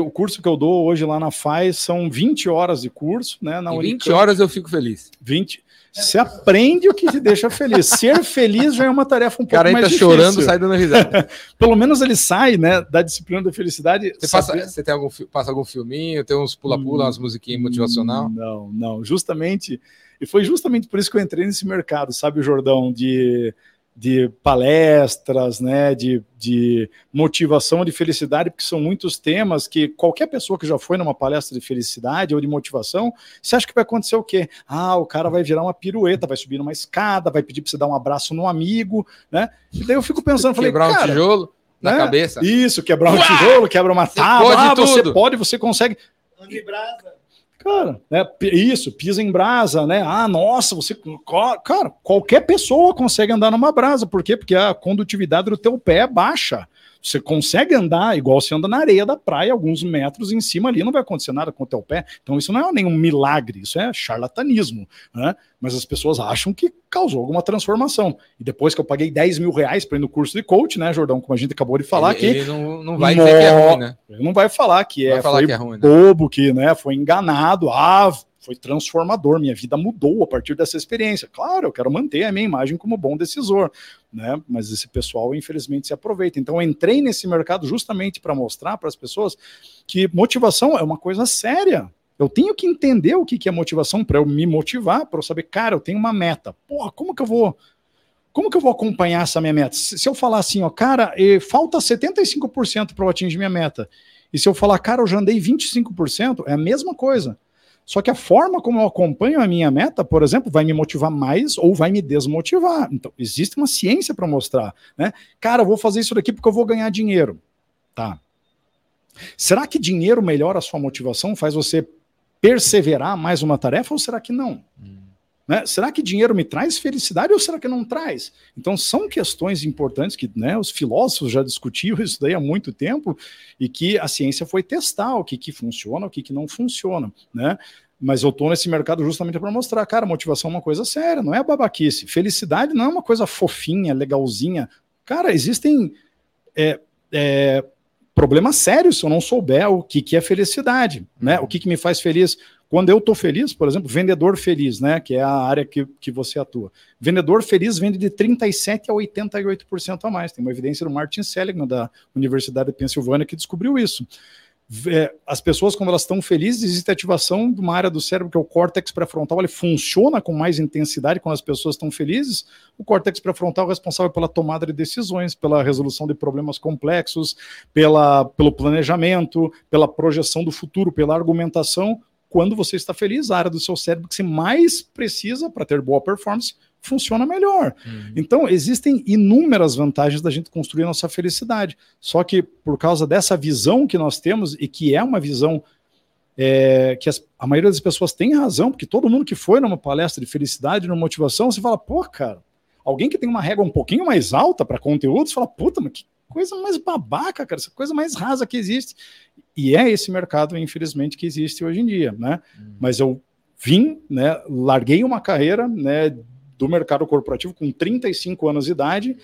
O curso que eu dou hoje lá na FAI são 20 horas de curso, né? Na em 20 horas eu fico feliz. 20. Você aprende o que te deixa feliz. Ser feliz já é uma tarefa um pouco mais tá difícil. O cara chorando, sai dando risada. Pelo menos ele sai, né, da disciplina da felicidade. Você, passa, você tem algum, passa algum filminho, tem uns pula-pula, umas musiquinhas motivacional? Não, não. Justamente, e foi justamente por isso que eu entrei nesse mercado, sabe, Jordão, de de palestras, né, de, de motivação, de felicidade, porque são muitos temas que qualquer pessoa que já foi numa palestra de felicidade ou de motivação, você acha que vai acontecer o quê? Ah, o cara vai virar uma pirueta, vai subir numa escada, vai pedir para você dar um abraço no amigo, né? E daí eu fico pensando, falei, quebrar um tijolo na né? cabeça. Isso, quebrar um tijolo, quebra uma tábua, ah, você pode, você consegue. Cara, né, isso, pisa em brasa, né? Ah, nossa, você. Cara, qualquer pessoa consegue andar numa brasa. Por quê? Porque a condutividade do teu pé é baixa. Você consegue andar igual você anda na areia da praia, alguns metros em cima ali, não vai acontecer nada com o teu pé. Então isso não é nenhum milagre, isso é charlatanismo. Né? Mas as pessoas acham que causou alguma transformação. E depois que eu paguei 10 mil reais para ir no curso de coach, né, Jordão, como a gente acabou de falar ele, aqui. Ele não, não vai dizer que é ruim, né? Ele não vai falar que é, falar que é ruim, né? bobo, que né, foi enganado. Ah, foi transformador, minha vida mudou a partir dessa experiência. Claro, eu quero manter a minha imagem como bom decisor, né? Mas esse pessoal, infelizmente, se aproveita. Então, entrei nesse mercado justamente para mostrar para as pessoas que motivação é uma coisa séria. Eu tenho que entender o que é motivação para eu me motivar, para eu saber, cara, eu tenho uma meta. Porra, como que eu vou como que eu vou acompanhar essa minha meta? Se eu falar assim, ó, cara, falta 75% para eu atingir minha meta. E se eu falar, cara, eu já andei 25%, é a mesma coisa. Só que a forma como eu acompanho a minha meta, por exemplo, vai me motivar mais ou vai me desmotivar. Então, existe uma ciência para mostrar, né? Cara, eu vou fazer isso daqui porque eu vou ganhar dinheiro. Tá. Será que dinheiro melhora a sua motivação, faz você perseverar mais uma tarefa ou será que não? Hum. Né? Será que dinheiro me traz felicidade ou será que não traz? Então, são questões importantes que né, os filósofos já discutiam isso daí há muito tempo e que a ciência foi testar o que, que funciona, o que, que não funciona. Né? Mas eu estou nesse mercado justamente para mostrar, cara, motivação é uma coisa séria, não é babaquice. Felicidade não é uma coisa fofinha, legalzinha. Cara, existem é, é, problemas sérios se eu não souber o que, que é felicidade, né? O que, que me faz feliz. Quando eu estou feliz, por exemplo, vendedor feliz, né, que é a área que, que você atua. Vendedor feliz vende de 37% a 88% a mais. Tem uma evidência do Martin Seligman, da Universidade de Pensilvânia, que descobriu isso. É, as pessoas, quando elas estão felizes, existe ativação de uma área do cérebro que é o córtex pré-frontal, ele funciona com mais intensidade quando as pessoas estão felizes. O córtex pré-frontal é responsável pela tomada de decisões, pela resolução de problemas complexos, pela, pelo planejamento, pela projeção do futuro, pela argumentação quando você está feliz, a área do seu cérebro que você mais precisa para ter boa performance funciona melhor. Uhum. Então, existem inúmeras vantagens da gente construir a nossa felicidade. Só que por causa dessa visão que nós temos, e que é uma visão é, que as, a maioria das pessoas tem razão, porque todo mundo que foi numa palestra de felicidade, numa motivação, você fala, pô, cara, alguém que tem uma régua um pouquinho mais alta para conteúdos, fala, puta, mas que coisa mais babaca, cara, essa coisa mais rasa que existe. E é esse mercado, infelizmente, que existe hoje em dia, né? Hum. Mas eu vim, né, larguei uma carreira, né, do mercado corporativo com 35 anos de idade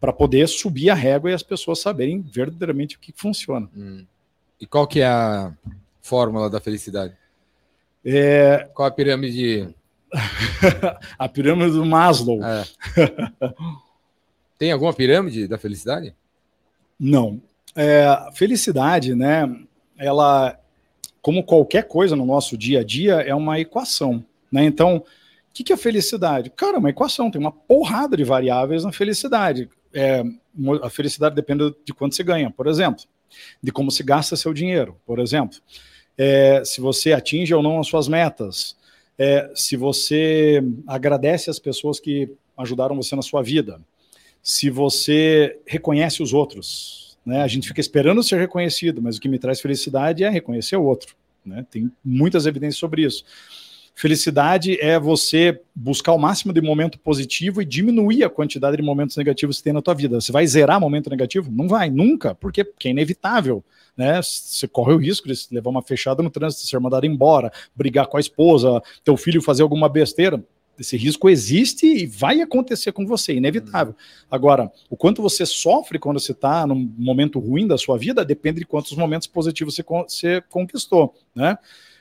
para poder subir a régua e as pessoas saberem verdadeiramente o que funciona. Hum. E qual que é a fórmula da felicidade? É... Qual a pirâmide? a pirâmide do Maslow. É. Tem alguma pirâmide da felicidade? Não. É, felicidade, né? Ela, como qualquer coisa no nosso dia a dia, é uma equação. Né? Então, o que, que é felicidade? Cara, é uma equação, tem uma porrada de variáveis na felicidade. É, a felicidade depende de quanto você ganha, por exemplo, de como se gasta seu dinheiro, por exemplo é, se você atinge ou não as suas metas, é, se você agradece as pessoas que ajudaram você na sua vida, se você reconhece os outros. Né? A gente fica esperando ser reconhecido, mas o que me traz felicidade é reconhecer o outro. Né? Tem muitas evidências sobre isso. Felicidade é você buscar o máximo de momento positivo e diminuir a quantidade de momentos negativos que tem na tua vida. Você vai zerar momento negativo? Não vai, nunca, porque, porque é inevitável. Né? Você corre o risco de levar uma fechada no trânsito, ser mandado embora, brigar com a esposa, teu filho fazer alguma besteira. Esse risco existe e vai acontecer com você, inevitável. Agora, o quanto você sofre quando você está num momento ruim da sua vida depende de quantos momentos positivos você, você conquistou, né?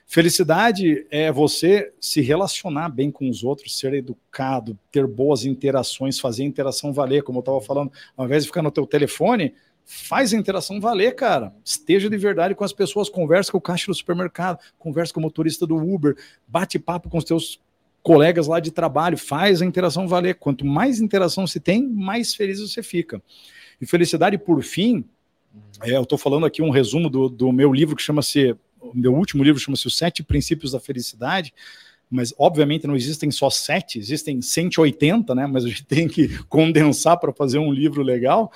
Felicidade é você se relacionar bem com os outros, ser educado, ter boas interações, fazer a interação valer, como eu estava falando, ao invés de ficar no teu telefone, faz a interação valer, cara. Esteja de verdade com as pessoas, conversa com o caixa do supermercado, conversa com o motorista do Uber, bate papo com os teus colegas lá de trabalho, faz a interação valer. Quanto mais interação se tem, mais feliz você fica. E felicidade, por fim, é, eu estou falando aqui um resumo do, do meu livro que chama-se meu último livro chama-se Os Sete Princípios da Felicidade, mas obviamente não existem só sete, existem 180, né? Mas a gente tem que condensar para fazer um livro legal.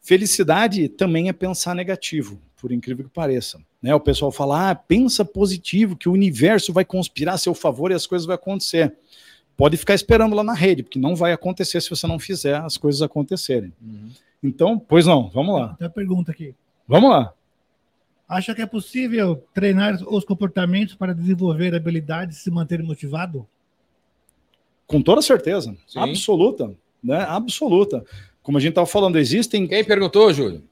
Felicidade também é pensar negativo, por incrível que pareça. Né? O pessoal fala, ah, pensa positivo, que o universo vai conspirar a seu favor e as coisas vão acontecer. Pode ficar esperando lá na rede, porque não vai acontecer se você não fizer as coisas acontecerem. Uhum. Então, pois não, vamos lá. Tem uma pergunta aqui. Vamos lá. Acha que é possível treinar os comportamentos para desenvolver habilidades e se manter motivado? Com toda certeza. Sim. Absoluta. Né? Absoluta. Como a gente estava falando, existem. Quem perguntou, Júlio?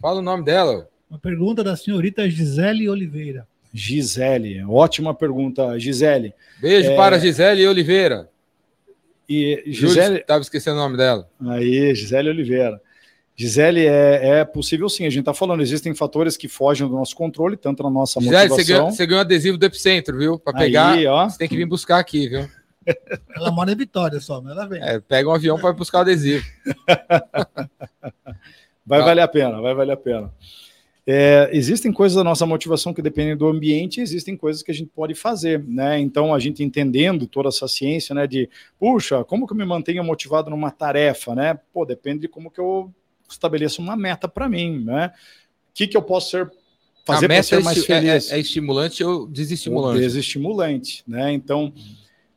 Fala o nome dela. Uma pergunta da senhorita Gisele Oliveira. Gisele, ótima pergunta, Gisele. Beijo é... para Gisele Oliveira. E Gisele. Estava esquecendo o nome dela. Aí, Gisele Oliveira. Gisele, é, é possível sim, a gente está falando, existem fatores que fogem do nosso controle, tanto na nossa Gisele, motivação... Gisele, você ganhou adesivo do Epicentro, viu? Para pegar, Aí, ó. você tem que vir buscar aqui, viu? Ela mora em Vitória só, mas ela vem. É, pega um avião para buscar o adesivo. vai valer a pena, vai valer a pena. É, existem coisas da nossa motivação que dependem do ambiente, existem coisas que a gente pode fazer, né? Então a gente entendendo toda essa ciência, né? De puxa, como que eu me mantenho motivado numa tarefa, né? Pô, depende de como que eu estabeleço uma meta para mim, né? O que, que eu posso ser fazer para ser é mais é, feliz? É, é, estimulante ou desestimulante? Ou desestimulante, né? Então,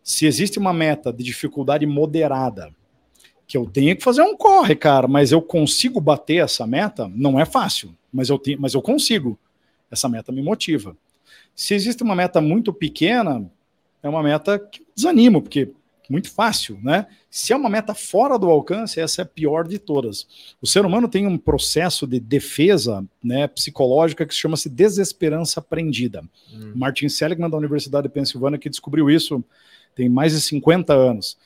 se existe uma meta de dificuldade moderada, que eu tenho que fazer um corre, cara, mas eu consigo bater essa meta, não é fácil, mas eu tenho, mas eu consigo. Essa meta me motiva. Se existe uma meta muito pequena, é uma meta que eu desanimo, porque muito fácil, né? Se é uma meta fora do alcance, essa é a pior de todas. O ser humano tem um processo de defesa né, psicológica que chama-se desesperança aprendida. Hum. Martin Seligman, da Universidade de Pensilvânia, que descobriu isso tem mais de 50 anos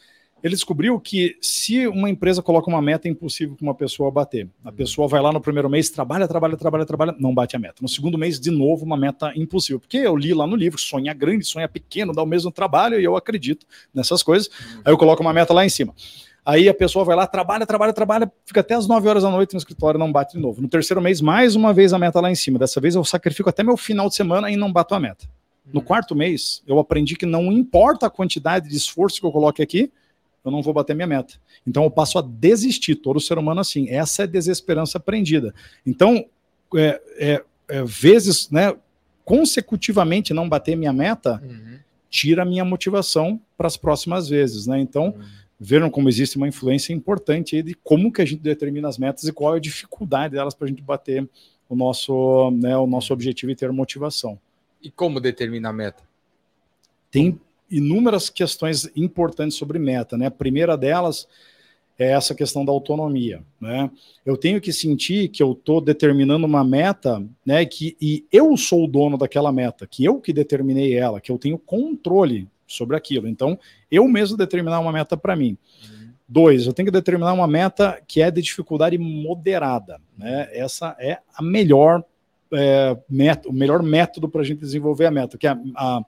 ele descobriu que se uma empresa coloca uma meta é impossível para uma pessoa bater. A pessoa vai lá no primeiro mês, trabalha, trabalha, trabalha, trabalha, não bate a meta. No segundo mês, de novo, uma meta impossível. Porque eu li lá no livro, sonha grande, sonha pequeno, dá o mesmo trabalho, e eu acredito nessas coisas. Aí eu coloco uma meta lá em cima. Aí a pessoa vai lá, trabalha, trabalha, trabalha, fica até as 9 horas da noite no escritório, não bate de novo. No terceiro mês, mais uma vez a meta lá em cima. Dessa vez eu sacrifico até meu final de semana e não bato a meta. No quarto mês, eu aprendi que não importa a quantidade de esforço que eu coloque aqui, eu não vou bater minha meta. Então eu passo a desistir, todo ser humano assim. Essa é desesperança aprendida. Então, é, é, é, vezes, né, consecutivamente não bater minha meta, uhum. tira a minha motivação para as próximas vezes, né? Então, uhum. Vejam como existe uma influência importante de como que a gente determina as metas e qual é a dificuldade delas para a gente bater o nosso, né, o nosso objetivo e ter motivação. E como determina a meta? Tem inúmeras questões importantes sobre meta, né? A primeira delas é essa questão da autonomia, né? Eu tenho que sentir que eu estou determinando uma meta, né? Que e eu sou o dono daquela meta, que eu que determinei ela, que eu tenho controle sobre aquilo. Então, eu mesmo determinar uma meta para mim. Uhum. Dois, eu tenho que determinar uma meta que é de dificuldade moderada, né? Essa é a melhor é, método, o melhor método para a gente desenvolver a meta, que é a, a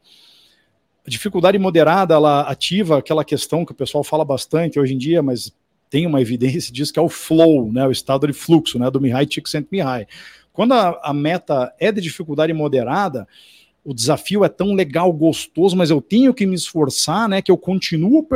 dificuldade moderada, ela ativa aquela questão que o pessoal fala bastante hoje em dia, mas tem uma evidência disso, que é o flow, né, o estado de fluxo, né, do Mihai Csikszentmihalyi. Quando a, a meta é de dificuldade moderada, o desafio é tão legal, gostoso, mas eu tenho que me esforçar, né? Que eu continuo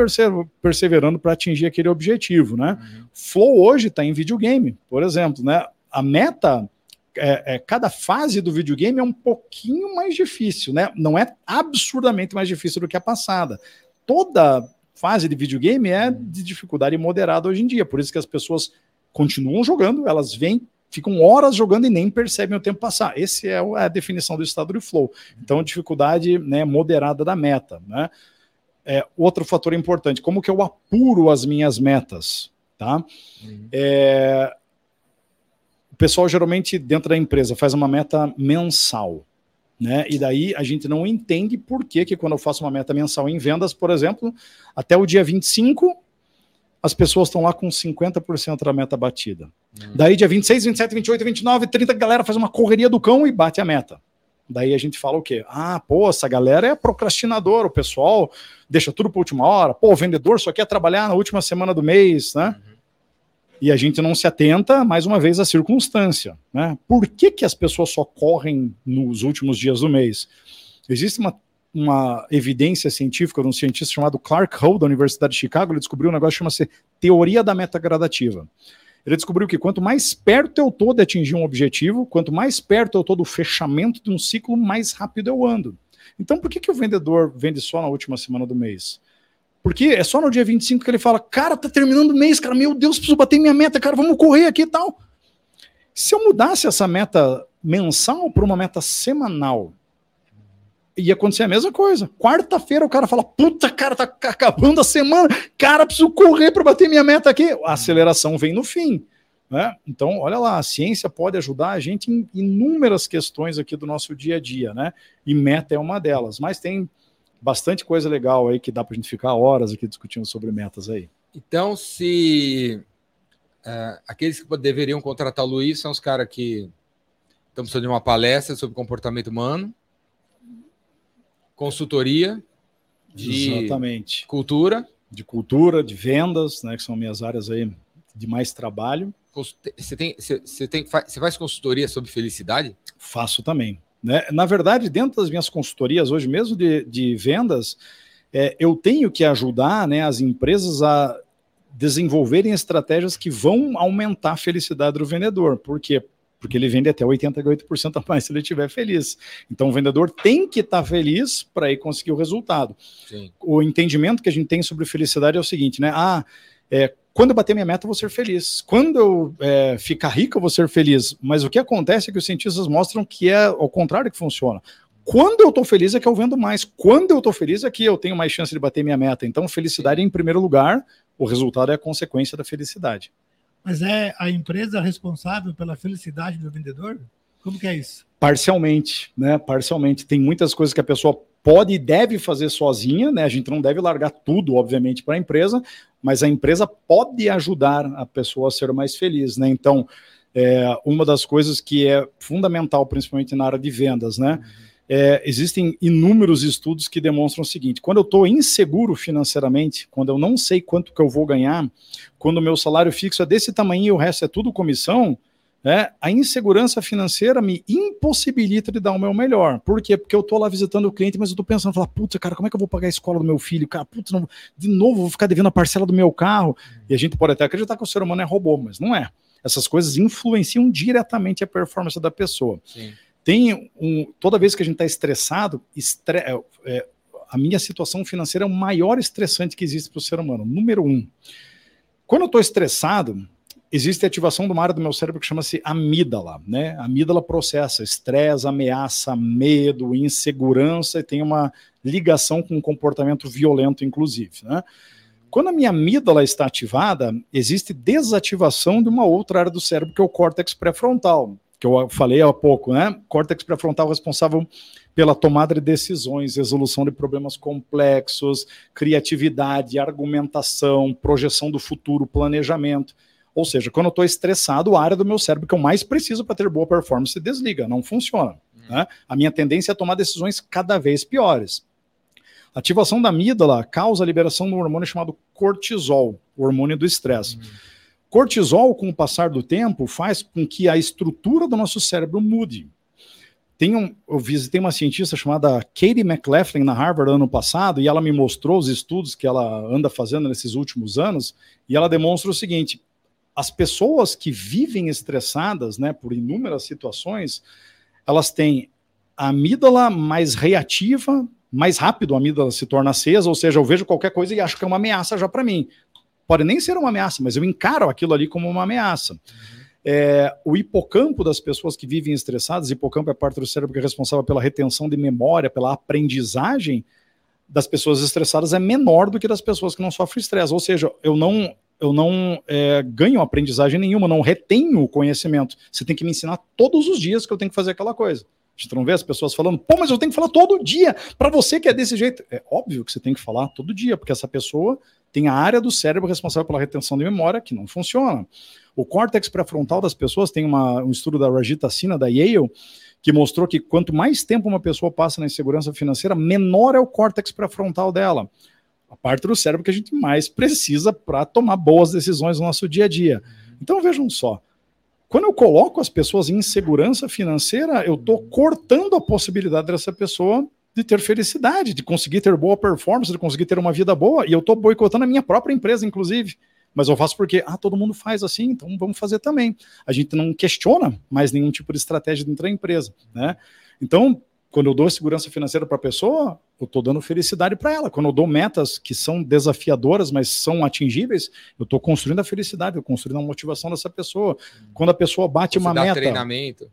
perseverando para atingir aquele objetivo, né? Uhum. Flow hoje está em videogame, por exemplo, né? A meta, é, é, cada fase do videogame é um pouquinho mais difícil, né? Não é absurdamente mais difícil do que a passada. Toda fase de videogame é de dificuldade moderada hoje em dia. Por isso que as pessoas continuam jogando, elas vêm, ficam horas jogando e nem percebem o tempo passar. Essa é a definição do estado de flow. Então, dificuldade né, moderada da meta. Né? É, outro fator importante, como que eu apuro as minhas metas? Tá? Uhum. É, o pessoal geralmente dentro da empresa faz uma meta mensal. Né? E daí a gente não entende por que, que quando eu faço uma meta mensal em vendas, por exemplo, até o dia 25, as pessoas estão lá com 50% da meta batida. Uhum. Daí, dia 26, 27, 28, 29, 30, a galera faz uma correria do cão e bate a meta. Daí a gente fala o quê? Ah, pô, essa galera é procrastinador, o pessoal deixa tudo para última hora. Pô, o vendedor só quer trabalhar na última semana do mês, né? Uhum e a gente não se atenta, mais uma vez, à circunstância. Né? Por que, que as pessoas só correm nos últimos dias do mês? Existe uma, uma evidência científica de um cientista chamado Clark Hull, da Universidade de Chicago, ele descobriu um negócio que chama-se teoria da meta gradativa. Ele descobriu que quanto mais perto eu estou de atingir um objetivo, quanto mais perto eu estou do fechamento de um ciclo, mais rápido eu ando. Então, por que, que o vendedor vende só na última semana do mês? Porque é só no dia 25 que ele fala: Cara, tá terminando o mês, cara, meu Deus, preciso bater minha meta, cara, vamos correr aqui e tal. Se eu mudasse essa meta mensal para uma meta semanal, ia acontecer a mesma coisa. Quarta-feira o cara fala: Puta, cara, tá acabando a semana, cara, preciso correr para bater minha meta aqui. A aceleração vem no fim. Né? Então, olha lá, a ciência pode ajudar a gente em inúmeras questões aqui do nosso dia a dia, né? E meta é uma delas. Mas tem bastante coisa legal aí que dá para a gente ficar horas aqui discutindo sobre metas aí. Então, se uh, aqueles que deveriam contratar o Luiz são os caras que estão precisando de uma palestra sobre comportamento humano, consultoria de Exatamente. cultura. De cultura, de vendas, né, que são minhas áreas aí de mais trabalho. Você tem, você, você tem, você faz consultoria sobre felicidade? Faço também. Né? Na verdade, dentro das minhas consultorias, hoje mesmo de, de vendas, é, eu tenho que ajudar né, as empresas a desenvolverem estratégias que vão aumentar a felicidade do vendedor. Por quê? Porque ele vende até 88% a mais se ele estiver feliz. Então o vendedor tem que estar tá feliz para ir conseguir o resultado. Sim. O entendimento que a gente tem sobre felicidade é o seguinte, né? Ah, é, quando eu bater minha meta, eu vou ser feliz. Quando eu é, ficar rico, eu vou ser feliz. Mas o que acontece é que os cientistas mostram que é ao contrário que funciona. Quando eu estou feliz é que eu vendo mais. Quando eu estou feliz é que eu tenho mais chance de bater minha meta. Então, felicidade Sim. em primeiro lugar, o resultado é a consequência da felicidade. Mas é a empresa responsável pela felicidade do vendedor? Como que é isso? Parcialmente, né? Parcialmente. Tem muitas coisas que a pessoa pode e deve fazer sozinha, né? A gente não deve largar tudo, obviamente, para a empresa, mas a empresa pode ajudar a pessoa a ser mais feliz, né? Então, é, uma das coisas que é fundamental, principalmente na área de vendas, né? É, existem inúmeros estudos que demonstram o seguinte: quando eu estou inseguro financeiramente, quando eu não sei quanto que eu vou ganhar, quando o meu salário fixo é desse tamanho e o resto é tudo comissão, né, a insegurança financeira me impossibilita de dar o meu melhor. Por quê? Porque eu estou lá visitando o cliente, mas eu estou pensando, falar, puta, cara, como é que eu vou pagar a escola do meu filho? Cara, putz, não, de novo vou ficar devendo a parcela do meu carro. E a gente pode até acreditar que o ser humano é robô, mas não é. Essas coisas influenciam diretamente a performance da pessoa. Sim. Tem um, toda vez que a gente está estressado, estre, é, é a minha situação financeira é o maior estressante que existe para o ser humano. Número um. Quando eu estou estressado, existe ativação de uma área do meu cérebro que chama-se amígdala, né? A amígdala processa estresse, ameaça, medo, insegurança e tem uma ligação com um comportamento violento, inclusive, né? Quando a minha amígdala está ativada, existe desativação de uma outra área do cérebro, que é o córtex pré-frontal, que eu falei há pouco, né? Córtex pré-frontal responsável pela tomada de decisões, resolução de problemas complexos, criatividade, argumentação, projeção do futuro, planejamento. Ou seja, quando eu estou estressado, a área do meu cérebro que eu mais preciso para ter boa performance desliga, não funciona. Uhum. Né? A minha tendência é tomar decisões cada vez piores. A ativação da amígdala causa a liberação de um hormônio chamado cortisol, o hormônio do estresse. Uhum. Cortisol, com o passar do tempo, faz com que a estrutura do nosso cérebro mude. Tem um, eu visitei uma cientista chamada Katie McLaughlin na Harvard ano passado e ela me mostrou os estudos que ela anda fazendo nesses últimos anos e ela demonstra o seguinte: as pessoas que vivem estressadas, né, por inúmeras situações, elas têm a amígdala mais reativa mais rápido a amígdala se torna acesa, ou seja, eu vejo qualquer coisa e acho que é uma ameaça já para mim. Pode nem ser uma ameaça, mas eu encaro aquilo ali como uma ameaça. Uhum. É, o hipocampo das pessoas que vivem estressadas, hipocampo é a parte do cérebro que é responsável pela retenção de memória, pela aprendizagem das pessoas estressadas é menor do que das pessoas que não sofrem estresse. Ou seja, eu não eu não é, ganho aprendizagem nenhuma, não retenho o conhecimento. Você tem que me ensinar todos os dias que eu tenho que fazer aquela coisa. A gente não vê as pessoas falando, pô, mas eu tenho que falar todo dia para você que é desse jeito. É óbvio que você tem que falar todo dia, porque essa pessoa tem a área do cérebro responsável pela retenção de memória que não funciona. O córtex pré-frontal das pessoas tem uma, um estudo da Rajita Sina, da Yale, que mostrou que quanto mais tempo uma pessoa passa na insegurança financeira, menor é o córtex pré-frontal dela. A parte do cérebro que a gente mais precisa para tomar boas decisões no nosso dia a dia. Então vejam só, quando eu coloco as pessoas em insegurança financeira, eu estou cortando a possibilidade dessa pessoa de ter felicidade, de conseguir ter boa performance, de conseguir ter uma vida boa, e eu estou boicotando a minha própria empresa, inclusive. Mas eu faço porque, ah, todo mundo faz assim, então vamos fazer também. A gente não questiona mais nenhum tipo de estratégia dentro da empresa, né? Então, quando eu dou segurança financeira para a pessoa, eu estou dando felicidade para ela. Quando eu dou metas que são desafiadoras, mas são atingíveis, eu estou construindo a felicidade, eu construindo a motivação dessa pessoa. Quando a pessoa bate Você uma meta. treinamento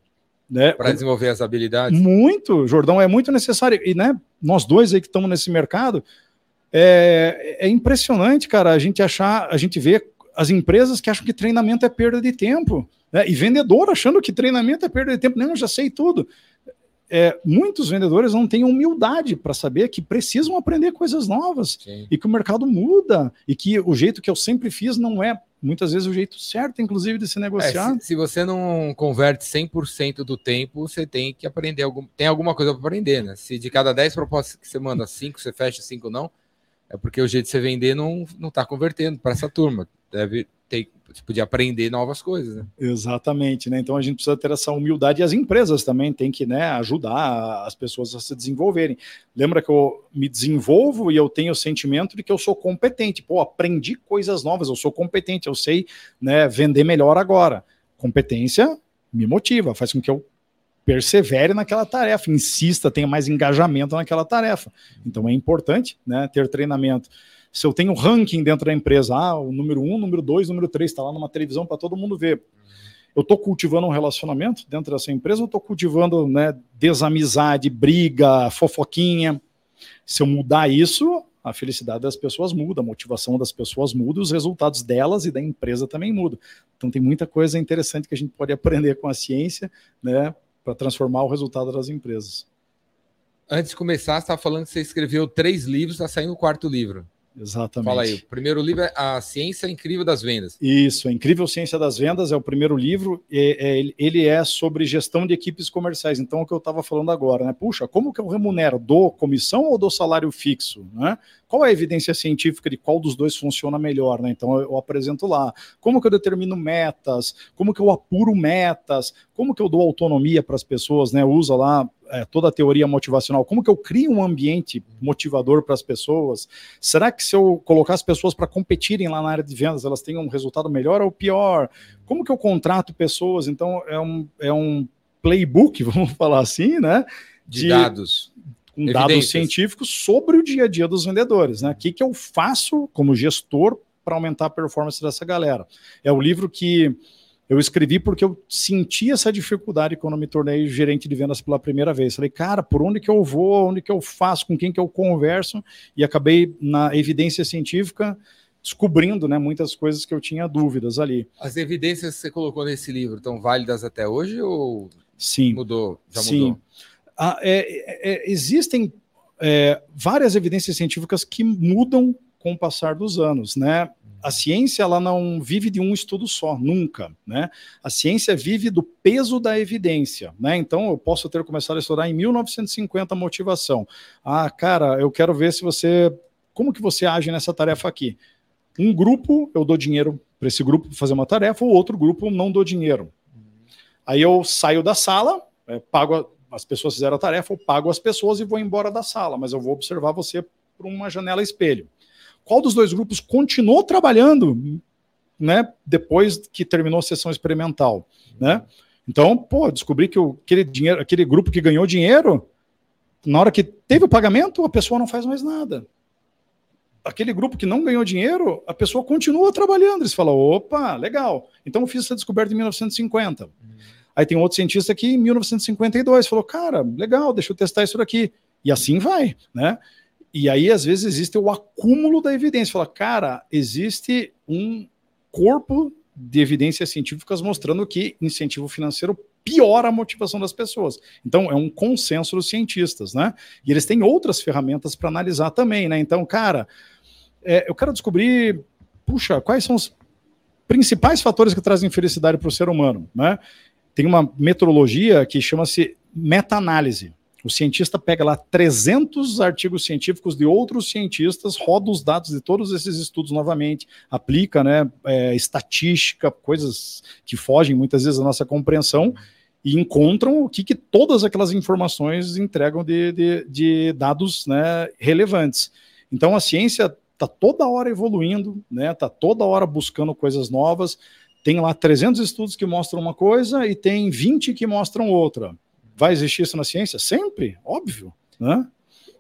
né, para desenvolver as habilidades. Muito, Jordão, é muito necessário. E né, nós dois aí que estamos nesse mercado, é, é impressionante, cara, a gente achar, a gente vê as empresas que acham que treinamento é perda de tempo. Né? E vendedor achando que treinamento é perda de tempo. Não, eu já sei tudo é, muitos vendedores não têm humildade para saber que precisam aprender coisas novas Sim. e que o mercado muda e que o jeito que eu sempre fiz não é muitas vezes o jeito certo, inclusive, de se negociar. É, se, se, você não converte 100% do tempo, você tem que aprender algum, tem alguma coisa para aprender, né? Se de cada 10 propostas que você manda, 5 você fecha, 5 não, é porque o jeito de você vender não não está convertendo para essa turma. Deve ter tipo, de aprender novas coisas, né? Exatamente, né? Então a gente precisa ter essa humildade e as empresas também têm que né, ajudar as pessoas a se desenvolverem. Lembra que eu me desenvolvo e eu tenho o sentimento de que eu sou competente. Pô, aprendi coisas novas, eu sou competente, eu sei né, vender melhor agora. Competência me motiva, faz com que eu persevere naquela tarefa, insista, tenha mais engajamento naquela tarefa. Então é importante né, ter treinamento se eu tenho ranking dentro da empresa, ah, o número um, número dois, número três, está lá numa televisão para todo mundo ver. Eu estou cultivando um relacionamento dentro dessa empresa, eu estou cultivando né, desamizade, briga, fofoquinha. Se eu mudar isso, a felicidade das pessoas muda, a motivação das pessoas muda, os resultados delas e da empresa também mudam. Então tem muita coisa interessante que a gente pode aprender com a ciência, né, para transformar o resultado das empresas. Antes de começar, você estava falando que você escreveu três livros, está saindo o quarto livro. Exatamente. Fala aí, o primeiro livro é A Ciência Incrível das Vendas. Isso, A Incrível Ciência das Vendas é o primeiro livro, é, é, ele é sobre gestão de equipes comerciais. Então, é o que eu estava falando agora, né? Puxa, como que eu remunero? Dou comissão ou dou salário fixo? Né? Qual é a evidência científica de qual dos dois funciona melhor? Né? Então, eu, eu apresento lá. Como que eu determino metas? Como que eu apuro metas? Como que eu dou autonomia para as pessoas? Né? Usa lá é, toda a teoria motivacional, como que eu crio um ambiente motivador para as pessoas? Será que se eu colocar as pessoas para competirem lá na área de vendas, elas têm um resultado melhor ou pior? Como que eu contrato pessoas? Então, é um, é um playbook, vamos falar assim, né? De, de dados. com dados científicos sobre o dia a dia dos vendedores. Né? O que, que eu faço como gestor para aumentar a performance dessa galera? É o livro que eu escrevi porque eu senti essa dificuldade quando me tornei gerente de vendas pela primeira vez. Falei, cara, por onde que eu vou, onde que eu faço, com quem que eu converso? E acabei na evidência científica descobrindo né, muitas coisas que eu tinha dúvidas ali. As evidências que você colocou nesse livro estão válidas até hoje ou Sim. mudou? Já Sim. mudou? Ah, é, é, existem é, várias evidências científicas que mudam com o passar dos anos, né? A ciência ela não vive de um estudo só, nunca, né? A ciência vive do peso da evidência, né? Então eu posso ter começado a estudar em 1950 motivação. Ah, cara, eu quero ver se você como que você age nessa tarefa aqui. Um grupo eu dou dinheiro para esse grupo fazer uma tarefa, o outro grupo não dou dinheiro. Aí eu saio da sala, é, pago a, as pessoas fizeram a tarefa, eu pago as pessoas e vou embora da sala, mas eu vou observar você por uma janela espelho. Qual dos dois grupos continuou trabalhando, né, depois que terminou a sessão experimental, né? Então, pô, descobri que o, aquele dinheiro, aquele grupo que ganhou dinheiro, na hora que teve o pagamento, a pessoa não faz mais nada. Aquele grupo que não ganhou dinheiro, a pessoa continua trabalhando. Eles falam, opa, legal. Então eu fiz essa descoberta em 1950. Aí tem outro cientista que em 1952 falou, cara, legal, deixa eu testar isso daqui. E assim vai, né? E aí, às vezes, existe o acúmulo da evidência. Fala, cara, existe um corpo de evidências científicas mostrando que incentivo financeiro piora a motivação das pessoas. Então, é um consenso dos cientistas, né? E eles têm outras ferramentas para analisar também, né? Então, cara, é, eu quero descobrir, puxa, quais são os principais fatores que trazem felicidade para o ser humano, né? Tem uma metodologia que chama-se meta-análise. O cientista pega lá 300 artigos científicos de outros cientistas, roda os dados de todos esses estudos novamente, aplica né, é, estatística, coisas que fogem muitas vezes da nossa compreensão, e encontram o que, que todas aquelas informações entregam de, de, de dados né, relevantes. Então a ciência está toda hora evoluindo, né, está toda hora buscando coisas novas. Tem lá 300 estudos que mostram uma coisa e tem 20 que mostram outra. Vai existir isso na ciência? Sempre, óbvio. Né?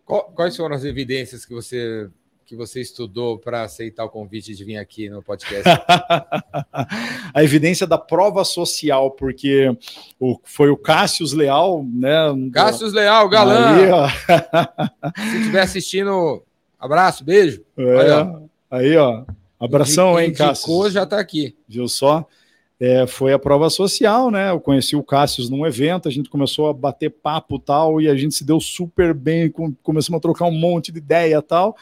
Quais foram as evidências que você que você estudou para aceitar o convite de vir aqui no podcast? a evidência da prova social, porque o, foi o Cássius Leal, né? Cássius Leal, galã. Aí, Se estiver assistindo, abraço, beijo. É, aí, ó. Aí, ó. Abração, hein, Cássius? já está aqui. Viu só? É, foi a prova social, né? Eu conheci o Cássio num evento, a gente começou a bater papo tal, e a gente se deu super bem, com, começamos a trocar um monte de ideia tal.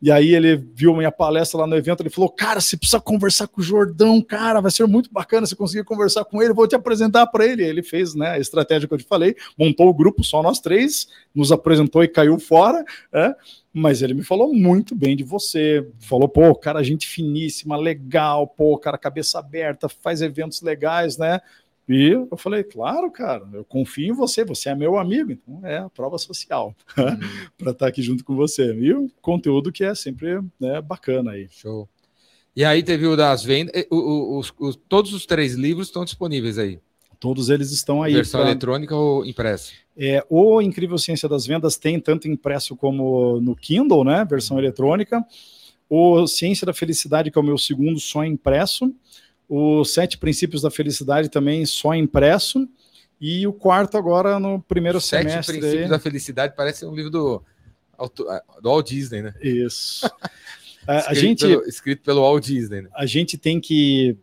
E aí ele viu minha palestra lá no evento, ele falou: Cara, você precisa conversar com o Jordão, cara, vai ser muito bacana você conseguir conversar com ele, vou te apresentar para ele. Ele fez né, a estratégia que eu te falei, montou o grupo, só nós três, nos apresentou e caiu fora, né? mas ele me falou muito bem de você. Falou, pô, cara, gente finíssima, legal, pô, cara, cabeça aberta, faz eventos legais, né? E eu falei, claro, cara, eu confio em você, você é meu amigo, então é a prova social uhum. para estar aqui junto com você. E o conteúdo que é sempre né, bacana aí. Show. E aí teve o das vendas, os, os, todos os três livros estão disponíveis aí. Todos eles estão aí. Versão pra... eletrônica ou impressa? É, o Incrível Ciência das Vendas tem tanto impresso como no Kindle, né? Versão eletrônica. O Ciência da Felicidade, que é o meu segundo, só impresso. O Sete Princípios da Felicidade também só impresso. E o quarto agora no primeiro Sete semestre. Sete Princípios da Felicidade parece um livro do, do Walt Disney, né? Isso. a, gente pelo, escrito pelo Walt Disney. Né? A gente tem que.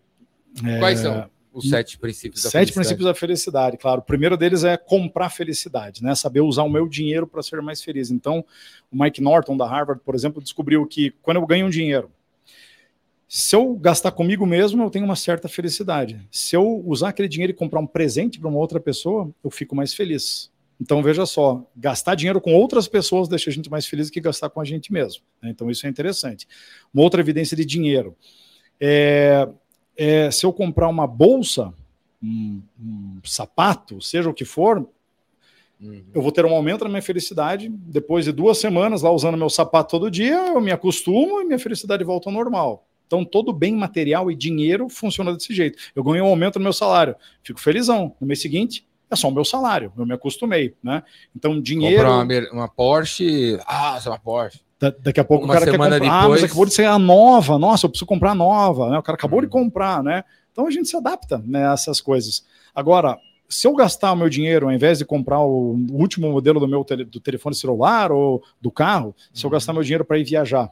Quais é, são? Os sete princípios da sete felicidade. princípios da felicidade, claro. O primeiro deles é comprar felicidade, né? Saber usar o meu dinheiro para ser mais feliz. Então, o Mike Norton da Harvard, por exemplo, descobriu que quando eu ganho um dinheiro, se eu gastar comigo mesmo, eu tenho uma certa felicidade. Se eu usar aquele dinheiro e comprar um presente para uma outra pessoa, eu fico mais feliz. Então, veja só, gastar dinheiro com outras pessoas deixa a gente mais feliz do que gastar com a gente mesmo. Né? Então, isso é interessante. Uma outra evidência de dinheiro. É, é, se eu comprar uma bolsa, um, um, sapato, seja o que for, uhum. eu vou ter um aumento na minha felicidade. Depois de duas semanas lá usando meu sapato todo dia, eu me acostumo e minha felicidade volta ao normal. Então, todo bem material e dinheiro funciona desse jeito. Eu ganho um aumento no meu salário, fico felizão. No mês seguinte, é só o meu salário, eu me acostumei, né? Então, dinheiro. Comprar uma, uma Porsche. Ah, é uma Porsche. Da, daqui a pouco Uma o cara quer semana comprar, ah, depois- mas acabou de ser a nova, nossa, eu preciso comprar a nova, né? O cara acabou Hum. de comprar, né? Então a gente se adapta né, a essas coisas. Agora, se eu gastar o meu dinheiro, ao invés de comprar o último modelo do meu tele- do telefone celular ou do carro, se eu Uhum. gastar meu dinheiro para ir viajar,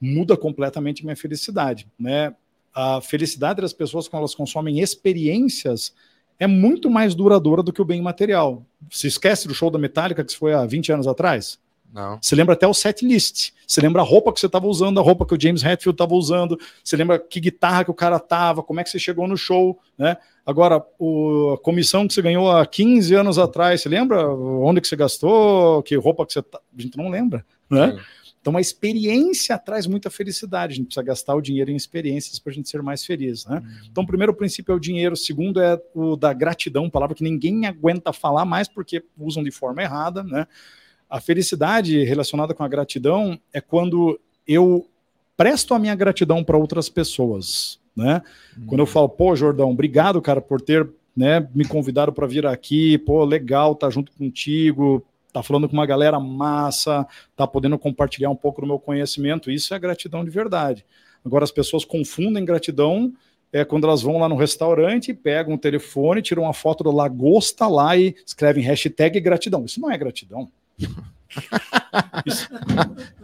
muda completamente minha felicidade, né? A felicidade das pessoas quando elas consomem experiências é muito mais duradoura do que o bem material. Se esquece do show da Metallica que foi há 20 anos atrás? Não. Você lembra até o set list. Você lembra a roupa que você estava usando, a roupa que o James Hetfield estava usando. Você lembra que guitarra que o cara tava, como é que você chegou no show, né? Agora, o, a comissão que você ganhou há 15 anos atrás, você lembra onde que você gastou, que roupa que você tá... A gente não lembra, né? Sim. Então a experiência traz muita felicidade. A gente precisa gastar o dinheiro em experiências para a gente ser mais feliz, né? Então, o primeiro princípio é o dinheiro, o segundo é o da gratidão, palavra que ninguém aguenta falar mais porque usam de forma errada, né? A felicidade relacionada com a gratidão é quando eu presto a minha gratidão para outras pessoas, né? Quando eu falo, pô, Jordão, obrigado, cara, por ter né, me convidado para vir aqui, pô, legal, tá junto contigo, tá falando com uma galera massa, tá podendo compartilhar um pouco do meu conhecimento, isso é gratidão de verdade. Agora as pessoas confundem gratidão é quando elas vão lá no restaurante, pegam o telefone, tiram uma foto do lagosta lá e escrevem hashtag gratidão. Isso não é gratidão. Isso,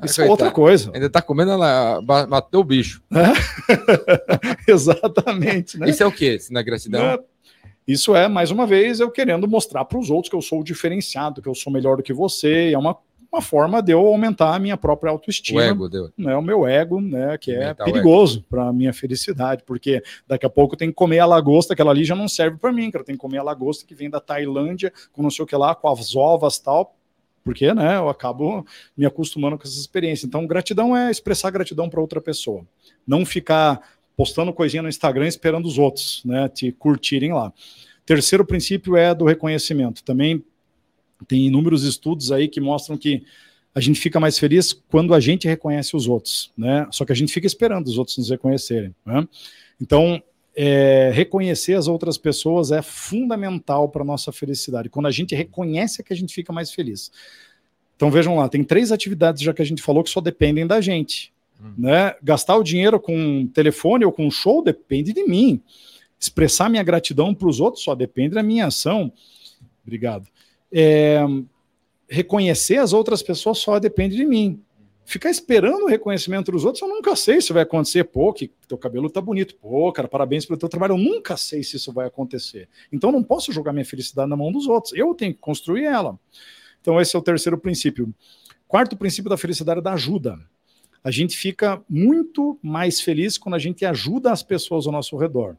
isso é outra coisa. Ainda tá comendo, ela ba- bateu o bicho. Exatamente, né? Isso é o quê? Se não é gratidão? Né? Isso é, mais uma vez, eu querendo mostrar para os outros que eu sou o diferenciado, que eu sou melhor do que você. É uma, uma forma de eu aumentar a minha própria O autoestima. ego deu. Né, o meu ego, né, que é Aumentar o perigoso para a minha felicidade, porque daqui a pouco eu tenho que comer a lagosta, aquela ali já não serve para mim, cara. Eu tenho que comer a lagosta que vem da Tailândia, com não sei o que lá, com as ovas tal, porque, né, eu acabo me acostumando com essa experiência. Então, gratidão é expressar gratidão para outra pessoa, não ficar postando coisinha no Instagram esperando os outros, né, te curtirem lá. Terceiro princípio é do reconhecimento. Também tem inúmeros estudos aí que mostram que a gente fica mais feliz quando a gente reconhece os outros, né? Só que a gente fica esperando os outros nos reconhecerem, né? Então, é, reconhecer as outras pessoas é fundamental para nossa felicidade. Quando a gente reconhece é que a gente fica mais feliz. Então vejam lá, tem três atividades já que a gente falou que só dependem da gente, Hum. né? Gastar o dinheiro com telefone ou com show depende de mim. Expressar minha gratidão para os outros só depende da minha ação. Obrigado. É, reconhecer as outras pessoas só depende de mim. Ficar esperando o reconhecimento dos outros, eu nunca sei se vai acontecer. Pô, que teu cabelo tá bonito. Pô, cara, parabéns pelo teu trabalho. Eu nunca sei se isso vai acontecer. Então, não posso jogar minha felicidade na mão dos outros. Eu tenho que construir ela. Então, esse é o terceiro princípio. Quarto princípio da felicidade é da ajuda. A gente fica muito mais feliz quando a gente ajuda as pessoas ao nosso redor.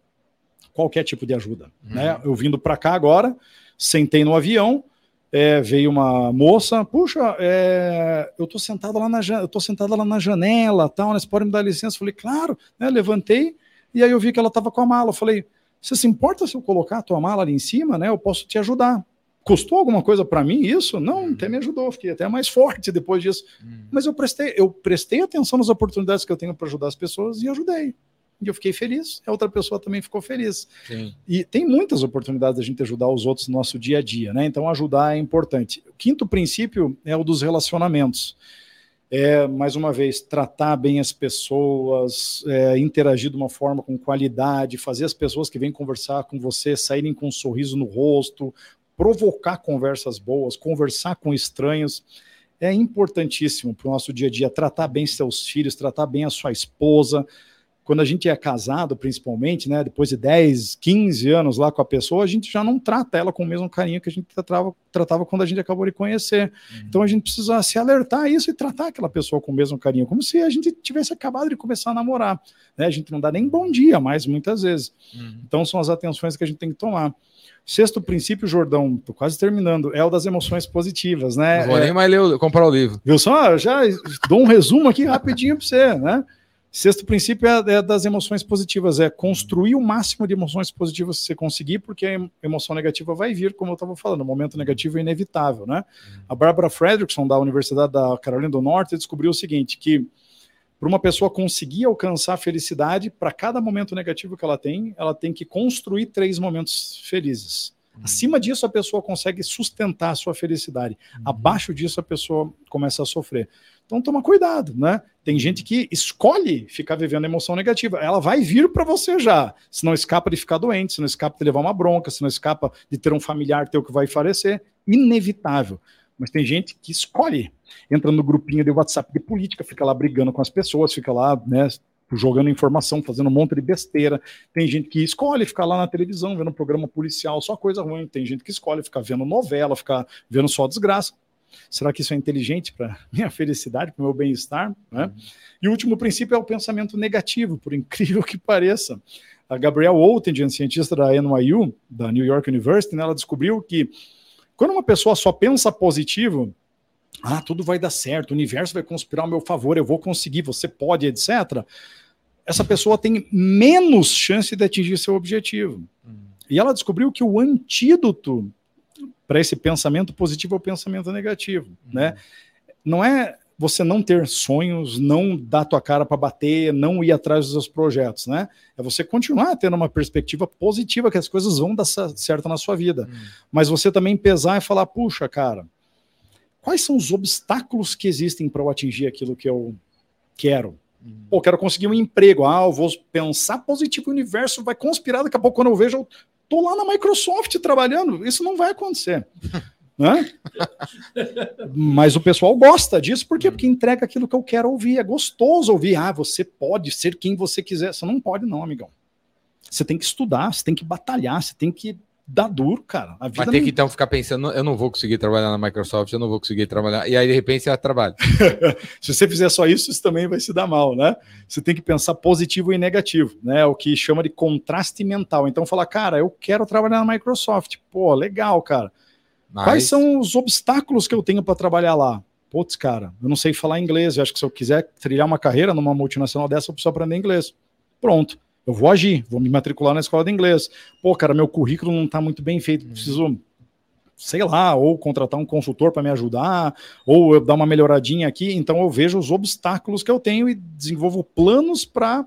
Qualquer tipo de ajuda. Uhum. Né? Eu vindo para cá agora, sentei no avião, é, veio uma moça, puxa, é, eu tô sentado lá na eu tô sentada lá na janela, tal, né, você pode me dar licença? Eu falei, claro, né, levantei e aí eu vi que ela estava com a mala. Eu falei, você se importa se eu colocar a tua mala ali em cima, né? Eu posso te ajudar. Custou alguma coisa para mim isso? Não, até me ajudou, fiquei até mais forte depois disso. Hum. Mas eu prestei, eu prestei atenção nas oportunidades que eu tenho para ajudar as pessoas e ajudei. E eu fiquei feliz, a outra pessoa também ficou feliz. Sim. E tem muitas oportunidades da gente ajudar os outros no nosso dia a dia, né? Então ajudar é importante. O quinto princípio é o dos relacionamentos. É, mais uma vez, tratar bem as pessoas, é, interagir de uma forma com qualidade, fazer as pessoas que vêm conversar com você saírem com um sorriso no rosto, provocar conversas boas, conversar com estranhos. É importantíssimo para o nosso dia a dia tratar bem seus filhos, tratar bem a sua esposa, quando a gente é casado, principalmente, né, depois de 10, 15 anos lá com a pessoa, a gente já não trata ela com o mesmo carinho que a gente tratava, tratava quando a gente acabou de conhecer. Então a gente precisa se alertar a isso e tratar aquela pessoa com o mesmo carinho, como se a gente tivesse acabado de começar a namorar. Né? A gente não dá nem bom dia mais, muitas vezes. Uhum. Então são as atenções que a gente tem que tomar. Sexto princípio, Jordão, tô quase terminando, é o das emoções positivas, né? Não vou É- nem mais ler, comprar o livro. Viu só? Eu já dou um resumo aqui rapidinho para você, né? Sexto princípio é, é das emoções positivas, é construir o máximo de emoções positivas que você conseguir, porque a emoção negativa vai vir, como eu estava falando, o momento negativo é inevitável, né? A Barbara Fredrickson, da Universidade da Carolina do Norte, descobriu o seguinte, que para uma pessoa conseguir alcançar a felicidade, para cada momento negativo que ela tem, ela tem que construir três momentos felizes. Acima disso, a pessoa consegue sustentar a sua felicidade. Uhum. Abaixo disso, a pessoa começa a sofrer. Então, toma cuidado, né? Tem gente que escolhe ficar vivendo emoção negativa. Ela vai vir para você já. Se não escapa de ficar doente, se não escapa de levar uma bronca, se não escapa de ter um familiar teu que vai falecer. Inevitável. Mas tem gente que escolhe. Entra no grupinho de WhatsApp de política, fica lá brigando com as pessoas, fica lá, né, jogando informação, fazendo um monte de besteira. Tem gente que escolhe ficar lá na televisão, vendo programa policial, só coisa ruim. Tem gente que escolhe ficar vendo novela, ficar vendo só desgraça. Será que isso é inteligente para minha felicidade, para o meu bem-estar? Né? E o último princípio é o pensamento negativo, por incrível que pareça. A Gabrielle Oettingen, cientista da NYU, da New York University, né, ela descobriu que quando uma pessoa só pensa positivo, ah, tudo vai dar certo, o universo vai conspirar ao meu favor, eu vou conseguir, você pode, etc. Essa pessoa tem menos chance de atingir seu objetivo. Uhum. E ela descobriu que o antídoto para esse pensamento positivo é o pensamento negativo, uhum. né? Não é você não ter sonhos, não dar tua cara para bater, não ir atrás dos seus projetos, né? É você continuar tendo uma perspectiva positiva que as coisas vão dar certo na sua vida. Uhum. Mas você também pesar e falar, puxa, cara, quais são os obstáculos que existem para eu atingir aquilo que eu quero? Pô, quero conseguir um emprego. Ah, eu vou pensar positivo, o universo vai conspirar. Daqui a pouco, quando eu vejo, eu Tô lá na Microsoft trabalhando, isso não vai acontecer. né? Mas o pessoal gosta disso, por quê? Porque entrega aquilo que eu quero ouvir. É gostoso ouvir. Ah, você pode ser quem você quiser. Você não pode, não, amigão. Você tem que estudar, você tem que batalhar, você tem que dá duro, cara. A Vai ter não... que então ficar pensando, eu não vou conseguir trabalhar na Microsoft, eu não vou conseguir trabalhar. E aí, de repente, você trabalha. se você fizer só isso, isso também vai se dar mal, né? Você tem que pensar positivo e negativo, né? O que chama de contraste mental. Então, falar, cara, eu quero trabalhar na Microsoft. Pô, legal, cara. Mas... Quais são os obstáculos que eu tenho para trabalhar lá? Putz, cara, eu não sei falar inglês. Eu acho que se eu quiser trilhar uma carreira numa multinacional dessa, eu preciso aprender inglês. Pronto. Eu vou agir, vou me matricular na escola de inglês. Pô, cara, meu currículo não está muito bem feito, preciso, sei lá, ou contratar um consultor para me ajudar, ou eu dar uma melhoradinha aqui. Então eu vejo os obstáculos que eu tenho e desenvolvo planos para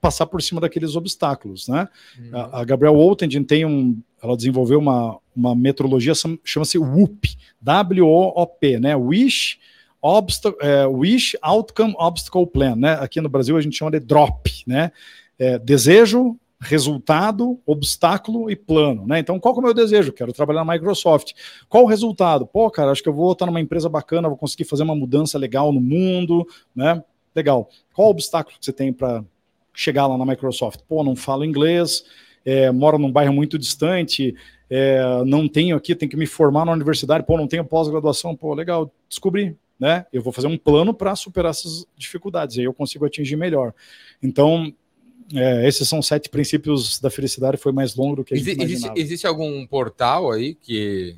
passar por cima daqueles obstáculos, né? Uhum. A, a Gabrielle Oettingen tem um, ela desenvolveu uma, uma metrologia chama-se WOOP, W-O-O-P, né? Wish Obstacle, é, Wish Outcome Obstacle Plan, né? Aqui no Brasil a gente chama de DROP, né? É, desejo, resultado, obstáculo e plano, né? Então, qual é o meu desejo? Quero trabalhar na Microsoft. Qual o resultado? Pô, cara, acho que eu vou estar numa empresa bacana, vou conseguir fazer uma mudança legal no mundo, né? Legal. Qual o obstáculo que você tem para chegar lá na Microsoft? Pô, não falo inglês, é, moro num bairro muito distante, é, não tenho aqui, tenho que me formar na universidade, pô, não tenho pós-graduação, pô, legal, descobri, né? Eu vou fazer um plano para superar essas dificuldades, aí eu consigo atingir melhor. Então, é, esses são sete princípios da felicidade, foi mais longo do que a gente existe, imaginava. Existe algum portal aí que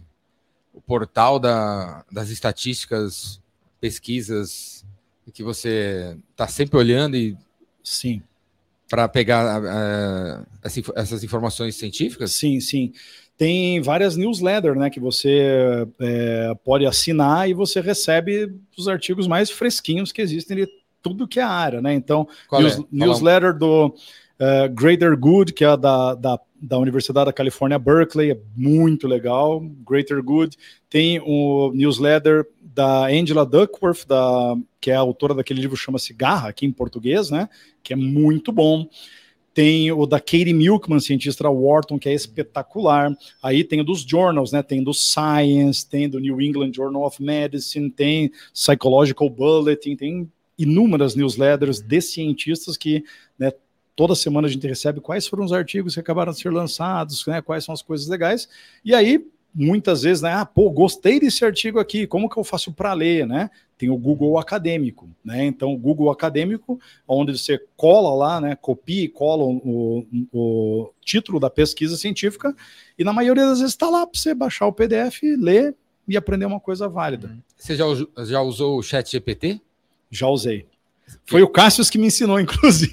o portal da, das estatísticas, pesquisas que você está sempre olhando e sim para pegar uh, essas informações científicas? Sim, sim. Tem várias newsletters, né, que você é, pode assinar e você recebe os artigos mais fresquinhos que existem de tudo que é área, né? Então, news, é? newsletter do uh, Greater Good, que é da, da, da Universidade da Califórnia, Berkeley, é muito legal. Greater Good. Tem o newsletter da Angela Duckworth, da, que é a autora daquele livro chama-se Garra, aqui em português, né? Que é muito bom tem o da Katie Milkman, cientista Wharton, que é espetacular. Aí tem o dos journals, né? Tem do Science, tem do New England Journal of Medicine, tem Psychological Bulletin, tem inúmeras newsletters de cientistas que né, toda semana a gente recebe quais foram os artigos que acabaram de ser lançados, né, quais são as coisas legais. E aí, muitas vezes, né, ah, pô, gostei desse artigo aqui, como que eu faço para ler, né? Tem o Google Acadêmico, né? Então, o Google Acadêmico, onde você cola lá, né, copia e cola o, o título da pesquisa científica, e na maioria das vezes está lá para você baixar o PDF, ler e aprender uma coisa válida. Você já, já usou o Chat GPT? Já usei. Foi o Cássio que me ensinou, inclusive.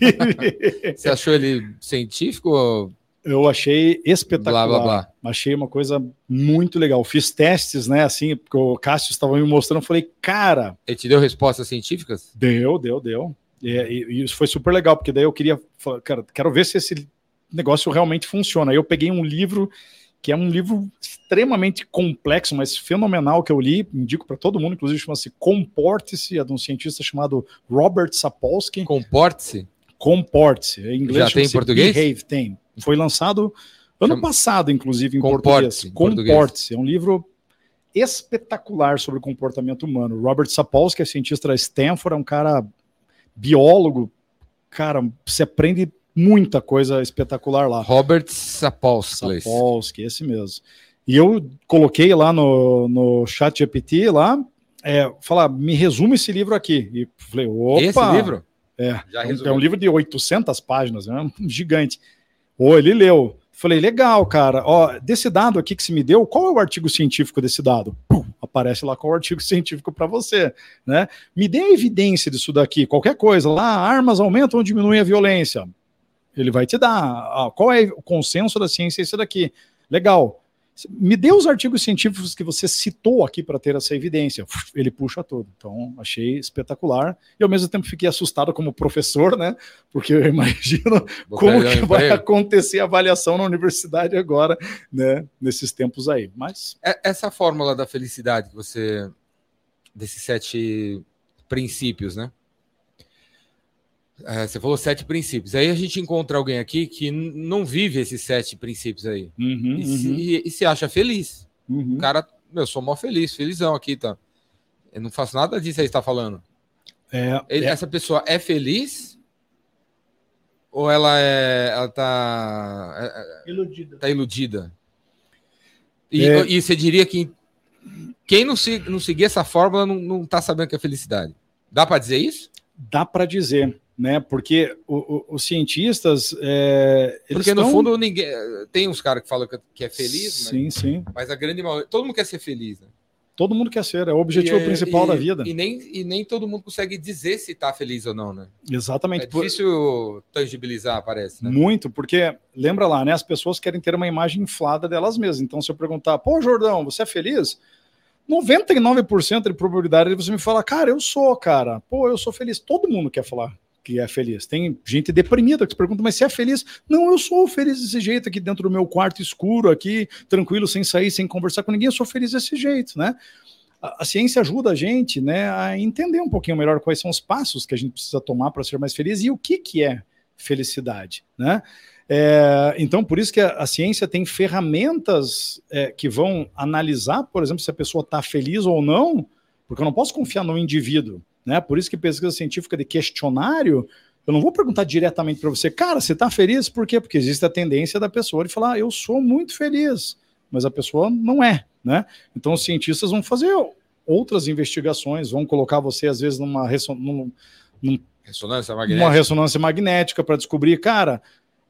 Você achou ele científico? Eu achei espetacular. Blá, blá, blá. Achei uma coisa muito legal. Fiz testes, né? Assim, porque o Cássio estava me mostrando. Eu falei, cara. Ele te deu respostas científicas? Deu, deu, deu. E, e, e isso foi super legal, porque daí eu queria. Cara, quero ver se esse negócio realmente funciona. Aí eu peguei um livro que é um livro extremamente complexo, mas fenomenal que eu li, indico para todo mundo, inclusive chama-se Comporte-se, é de um cientista chamado Robert Sapolsky. Comporte-se? Comporte-se, em inglês Já tem em português? Behave, tem. Foi lançado ano Chama- passado, inclusive, em Comporte-se, português. em português. Comporte-se, é um livro espetacular sobre o comportamento humano. Robert Sapolsky é cientista da Stanford, é um cara biólogo, cara, você aprende muita coisa espetacular lá. Robert Sapolsky. Sapolsky, esse mesmo. E eu coloquei lá no, no chat GPT lá, é, falar, me resume esse livro aqui. E falei, opa! Esse livro? É, é um- é um livro de 800 páginas, é um gigante. Ô, ele leu. Falei, legal, cara. Ó, desse dado aqui que se me deu, qual é o artigo científico desse dado? Pum, aparece lá qual é o artigo científico para você, né? Me dê a evidência disso daqui, qualquer coisa. Lá, armas aumentam ou diminuem a violência? Ele vai te dar. Ah, qual é o consenso da ciência esse daqui? Legal. Me dê os artigos científicos que você citou aqui para ter essa evidência. Ele puxa tudo. Então, achei espetacular. E ao mesmo tempo fiquei assustado como professor, né? Porque eu imagino Vou como que vai emprego. acontecer a avaliação na universidade agora, né? Nesses tempos aí. Mas É- Essa fórmula da felicidade que você. desses sete princípios, né? É, você falou sete princípios. Aí a gente encontra alguém aqui que não vive esses sete princípios aí. uhum, E, se, e- e se acha feliz. uhum. O cara, meu, eu sou mó feliz, felizão aqui, tá? Eu não faço nada disso aí que você tá falando. É, Ele- é, Essa pessoa é feliz? Ou ela é. Ela tá. é- é- Iludida. tá iludida? E, É. e você diria que quem não, se, não seguir essa fórmula não, não tá sabendo o que é felicidade. Dá para dizer isso? dá para dizer, né? Porque o- o- os cientistas, é, eles Porque no tão- fundo ninguém. Tem uns caras que falam que- é feliz, sim, sim. mas, a grande maioria. Todo mundo quer ser feliz, né? Todo mundo quer ser, é o objetivo E, é- principal e- da vida. E nem, e nem todo mundo consegue dizer se tá feliz ou não, né? Exatamente. É Por- difícil tangibilizar, parece, né? Muito, porque lembra lá, né? As pessoas querem ter uma imagem inflada delas mesmas. Então, se eu perguntar, pô, Jordão, você é feliz? 99% de probabilidade de você me falar, cara, eu sou, cara. Pô, eu sou feliz. Todo mundo quer falar que é feliz. Tem gente deprimida que se pergunta, mas você é feliz? Não, eu sou feliz desse jeito aqui dentro do meu quarto escuro, aqui, tranquilo, sem sair, sem conversar com ninguém. Eu sou feliz desse jeito, né? A, a ciência ajuda a gente, né, a entender um pouquinho melhor quais são os passos que a gente precisa tomar para ser mais feliz e o que que é felicidade, né? É, então, por isso que a, a ciência tem ferramentas é, que vão analisar, por exemplo, se a pessoa está feliz ou não, porque eu não posso confiar no indivíduo, né? Por isso que pesquisa científica de questionário, eu não vou perguntar diretamente para você, cara, você está feliz? Por quê? Porque existe a tendência da pessoa de falar, ah, eu sou muito feliz, mas a pessoa não é, né? Então, os cientistas vão fazer outras investigações, vão colocar você, às vezes, numa, resso- num, Ressonância magnética. uma ressonância magnética para descobrir, cara,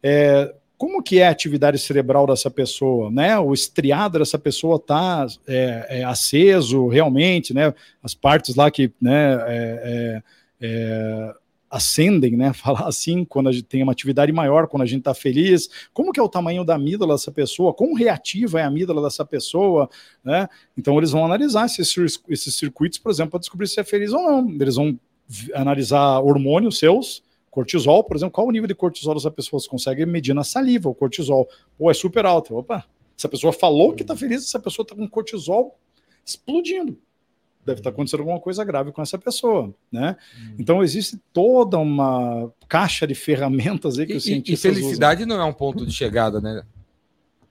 é, como que é a atividade cerebral dessa pessoa, né? O estriado dessa pessoa tá é, é, aceso realmente, né? As partes lá que, né, é, é, é, acendem, né? Falar assim, quando a gente tem uma atividade maior, quando a gente está feliz. Como que é o tamanho da amígdala dessa pessoa? Quão reativa é a amígdala dessa pessoa, né? Então eles vão analisar esses, esses circuitos, por exemplo, para descobrir se é feliz ou não. Eles vão analisar hormônios seus, cortisol, por exemplo, qual o nível de cortisol dessa pessoa? Você consegue medir na saliva o cortisol. Pô, é super alto. Opa, essa pessoa falou que tá feliz, essa pessoa tá com cortisol explodindo. Deve estar acontecendo alguma coisa grave com essa pessoa, né? Então existe toda uma caixa de ferramentas aí que E, os e- e cientistas felicidade não é um ponto de chegada, né? usam.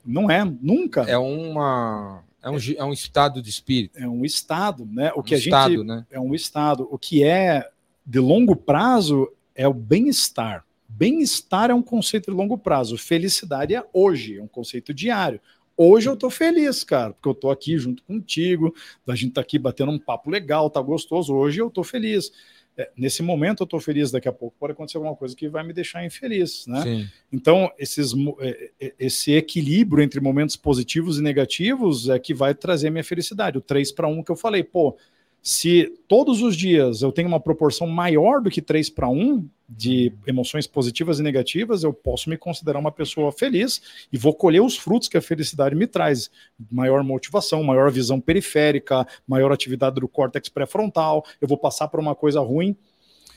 Não é, nunca. É uma. É um, é um estado de espírito. É um estado, né? O um que a gente estado, né? é um estado. O que é de longo prazo é o bem-estar. Bem-estar é um conceito de longo prazo. Felicidade é hoje, é um conceito diário. Hoje eu tô feliz, cara, porque eu tô aqui junto contigo, a gente tá aqui batendo um papo legal, tá gostoso. Hoje eu tô feliz. É, nesse momento eu tô feliz, daqui a pouco pode acontecer alguma coisa que vai me deixar infeliz, né? Sim. Então, esses, é, é, esse equilíbrio entre momentos positivos e negativos é que vai trazer minha felicidade. O 3 para 1 que eu falei, pô, se todos os dias eu tenho uma proporção maior do que 3 para 1 de emoções positivas e negativas, eu posso me considerar uma pessoa feliz e vou colher os frutos que a felicidade me traz. Maior motivação, maior visão periférica, maior atividade do córtex pré-frontal, eu vou passar por uma coisa ruim.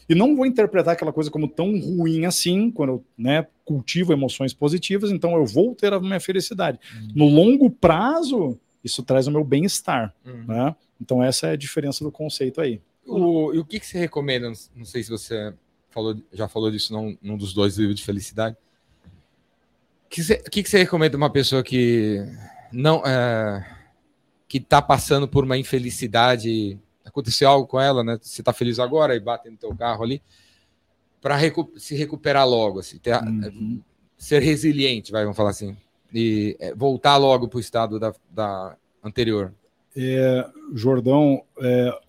E não vou interpretar aquela coisa como tão ruim assim, quando eu né, cultivo emoções positivas, então eu vou ter a minha felicidade. Uhum. No longo prazo, isso traz o meu bem-estar. Uhum. Né? Então, essa é a diferença do conceito aí. O, e o que, que você recomenda? Não sei se você falou, já falou disso num, num dos dois livros de felicidade. O que, você, que, que você recomenda uma pessoa que não é, que está passando por uma infelicidade? Aconteceu algo com ela, né? Você está feliz agora e bate no teu carro ali para recu se recuperar logo, assim, ter, uhum. ser resiliente, vai, vamos falar assim, e é, voltar logo para o estado da, da anterior. É, Jordão, é,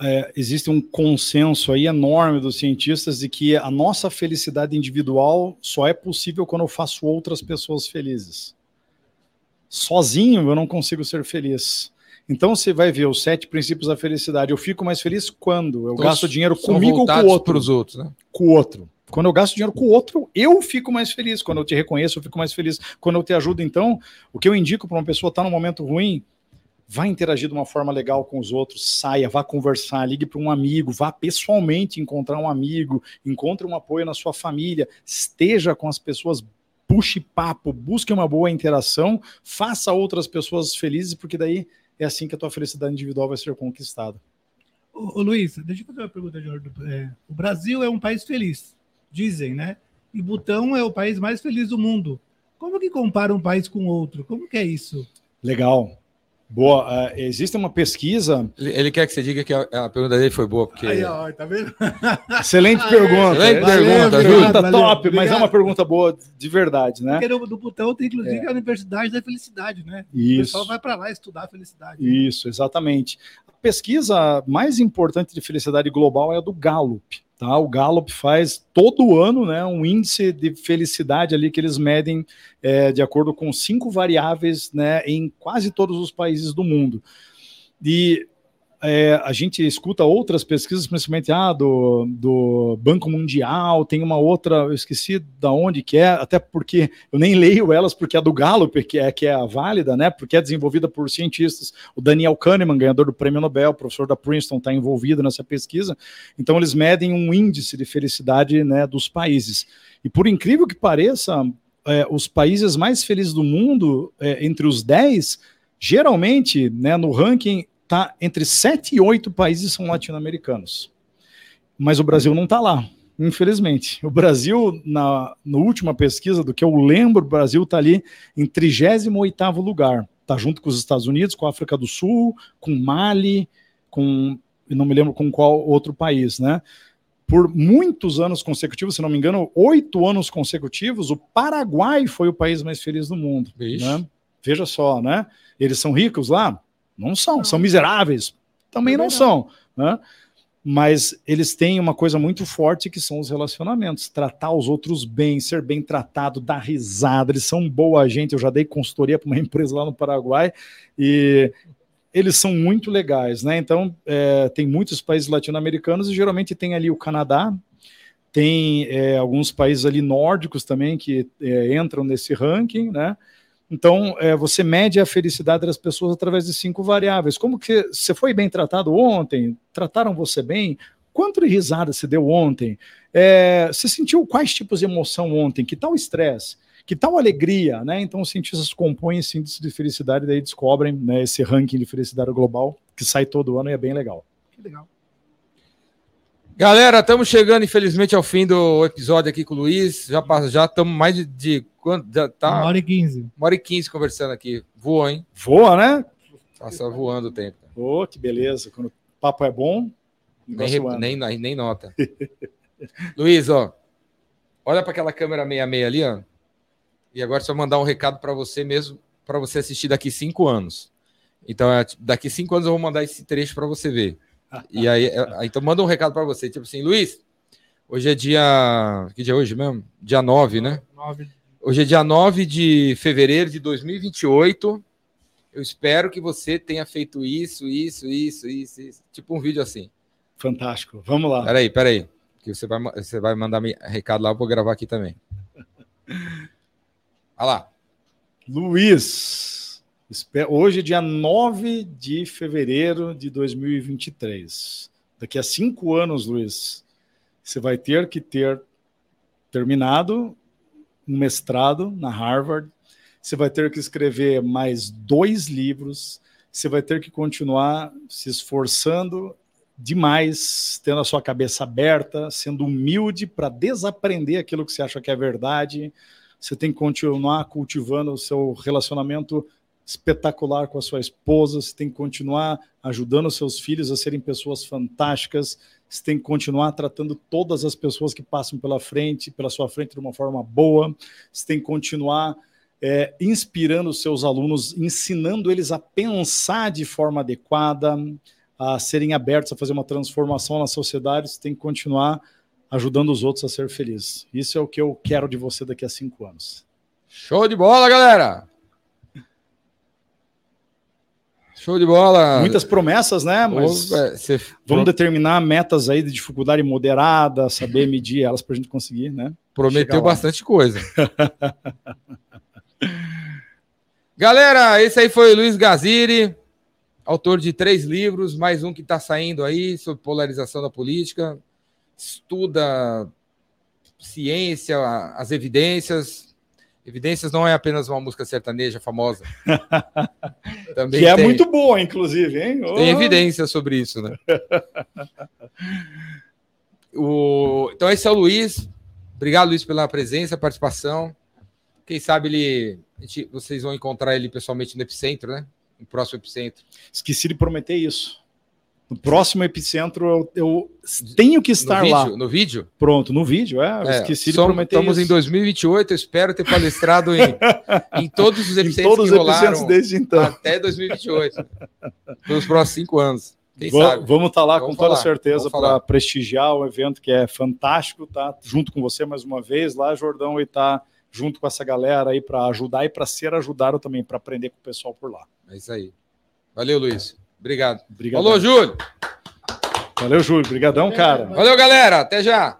é, existe um consenso aí enorme dos cientistas de que a nossa felicidade individual só é possível quando eu faço outras pessoas felizes. Sozinho eu não consigo ser feliz. Então você vai ver os sete princípios da felicidade. Eu fico mais feliz quando eu então, gasto dinheiro comigo ou com o outro. os outros, né? Com o outro. Quando eu gasto dinheiro com o outro, eu fico mais feliz. Quando eu te reconheço, eu fico mais feliz. Quando eu te ajudo, então, o que eu indico para uma pessoa estar tá num momento ruim, vá interagir de uma forma legal com os outros, saia, vá conversar, ligue para um amigo, vá pessoalmente encontrar um amigo, encontre um apoio na sua família, esteja com as pessoas, puxe papo, busque uma boa interação, faça outras pessoas felizes, porque daí é assim que a tua felicidade individual vai ser conquistada. Ô, ô Luiz, deixa eu fazer uma pergunta, Jorge. É, o Brasil é um país feliz, dizem, né? E Butão é o país mais feliz do mundo. Como que compara um país com outro? Como que é isso? Legal. Boa. Uh, existe uma pesquisa. Ele quer que você diga que a, a pergunta dele foi boa, porque. Aí, ó, tá vendo? Excelente pergunta. Excelente pergunta, pergunta valeu, top, valeu. mas é uma pergunta boa de verdade, né? Porque no, no Butão tem, inclusive, é. a Universidade da Felicidade, né? Isso. O pessoal vai para lá estudar a felicidade. Isso, exatamente. A pesquisa mais importante de felicidade global é a do Gallup. Tá? O Gallup faz todo ano né, um índice de felicidade ali que eles medem é, de acordo com cinco variáveis né, em quase todos os países do mundo. E é, a gente escuta outras pesquisas, principalmente ah, do, do Banco Mundial, tem uma outra, eu esqueci da onde que é, até porque eu nem leio elas, porque é do Gallup, que é, que é a válida, né? Porque é desenvolvida por cientistas. O Daniel Kahneman, ganhador do prêmio Nobel, professor da Princeton, está envolvido nessa pesquisa. Então, eles medem um índice de felicidade né, dos países. E por incrível que pareça, é, os países mais felizes do mundo, é, entre os 10, geralmente, né, no ranking, tá entre sete e oito países são latino-americanos. Mas o Brasil não está lá, infelizmente. O Brasil, na, na última pesquisa, do que eu lembro, o Brasil está ali em 38 lugar. Está junto com os Estados Unidos, com a África do Sul, com Mali, com. não me lembro com qual outro país, né? Por muitos anos consecutivos, se não me engano, oito anos consecutivos, o Paraguai foi o país mais feliz do mundo. Né? Veja só, né? Eles são ricos lá? Não são, são miseráveis. Também não são, né? Mas eles têm uma coisa muito forte que são os relacionamentos, tratar os outros bem, ser bem tratado, dar risada. Eles são boa gente. Eu já dei consultoria para uma empresa lá no Paraguai e eles são muito legais, né? Então, é, tem muitos países latino-americanos e geralmente tem ali o Canadá, tem é, alguns países ali nórdicos também que é, entram nesse ranking, né? Então, é, você mede a felicidade das pessoas através de cinco variáveis. Como que você foi bem tratado ontem? Trataram você bem? Quanto de risada você deu ontem? É, você sentiu quais tipos de emoção ontem? Que tal estresse? Que tal alegria? Né? Então, os cientistas compõem esse índice de felicidade e daí descobrem né, esse ranking de felicidade global que sai todo ano e é bem legal. Que legal. Galera, estamos chegando, infelizmente, ao fim do episódio aqui com o Luiz. Já já estamos mais de, de quanto? Já tá uma hora e quinze. Uma hora e quinze conversando aqui. Voa, hein? Voa, né? Passa voando o tempo. Ô, oh, que beleza. Quando o papo é bom, nem, nem, nem nota. Luiz, ó. Olha para aquela câmera 66 ali, ó. E agora só mandar um recado para você mesmo, para você assistir daqui cinco anos. Então, é, daqui cinco anos eu vou mandar esse trecho para você ver e aí, então manda um recado para você, tipo assim, Luiz, hoje é dia. Que dia é hoje mesmo? Dia 9, né? 9. Hoje é dia 9 de fevereiro de 2028. Eu espero que você tenha feito isso, isso, isso, isso, isso. Tipo um vídeo assim. Fantástico. Vamos lá. Peraí, peraí. Que você vai, você vai mandar recado lá, eu vou gravar aqui também. Olha lá. Luiz. Hoje, dia 9 de fevereiro de 2023. Daqui a cinco anos, Luiz, você vai ter que ter terminado um mestrado na Harvard, você vai ter que escrever mais dois livros, você vai ter que continuar se esforçando demais, tendo a sua cabeça aberta, sendo humilde para desaprender aquilo que você acha que é verdade. Você tem que continuar cultivando o seu relacionamento espetacular com a sua esposa, você tem que continuar ajudando seus filhos a serem pessoas fantásticas, você tem que continuar tratando todas as pessoas que passam pela frente, pela sua frente de uma forma boa, você tem que continuar é, inspirando seus alunos, ensinando eles a pensar de forma adequada, a serem abertos a fazer uma transformação na sociedade, você tem que continuar ajudando os outros a ser felizes. Isso é o que eu quero de você daqui a cinco anos. Show de bola, galera! Show de bola. Muitas promessas, né? Mas Você... vamos determinar metas aí de dificuldade moderada, saber medir elas para a gente conseguir, né? Prometeu bastante coisa. Galera, esse aí foi o Luiz Gaziri, autor de três livros, mais um que está saindo aí sobre polarização da política. Estuda ciência, as evidências, Evidências não é apenas uma música sertaneja famosa. Também que é muito boa, inclusive, hein? Oh. Tem evidência sobre isso, né? o... Então, esse é o Luiz. Obrigado, Luiz, pela presença, participação. Quem sabe ele, gente, vocês vão encontrar ele pessoalmente no Epicentro, né? No próximo Epicentro. Esqueci de prometer isso. No próximo epicentro eu, eu tenho que estar no lá. Vídeo, no vídeo? Pronto, no vídeo, é. é esqueci de prometer Estamos isso. em 2028, eu espero ter palestrado em, em todos os epicentros todos que rolaram desde então. até 2028. Pelos próximos cinco anos. Quem vamos? Vamos estar tá lá vamos com falar, toda certeza para prestigiar o evento que é fantástico, tá? Junto com você mais uma vez lá, Jordão, e tá junto com essa galera aí para ajudar e para ser ajudado também, para aprender com o pessoal por lá. É isso aí. Valeu, Luiz. Obrigado. Obrigadão. Falou, Júlio. Valeu, Júlio. Obrigadão, cara. Valeu, galera. Até já.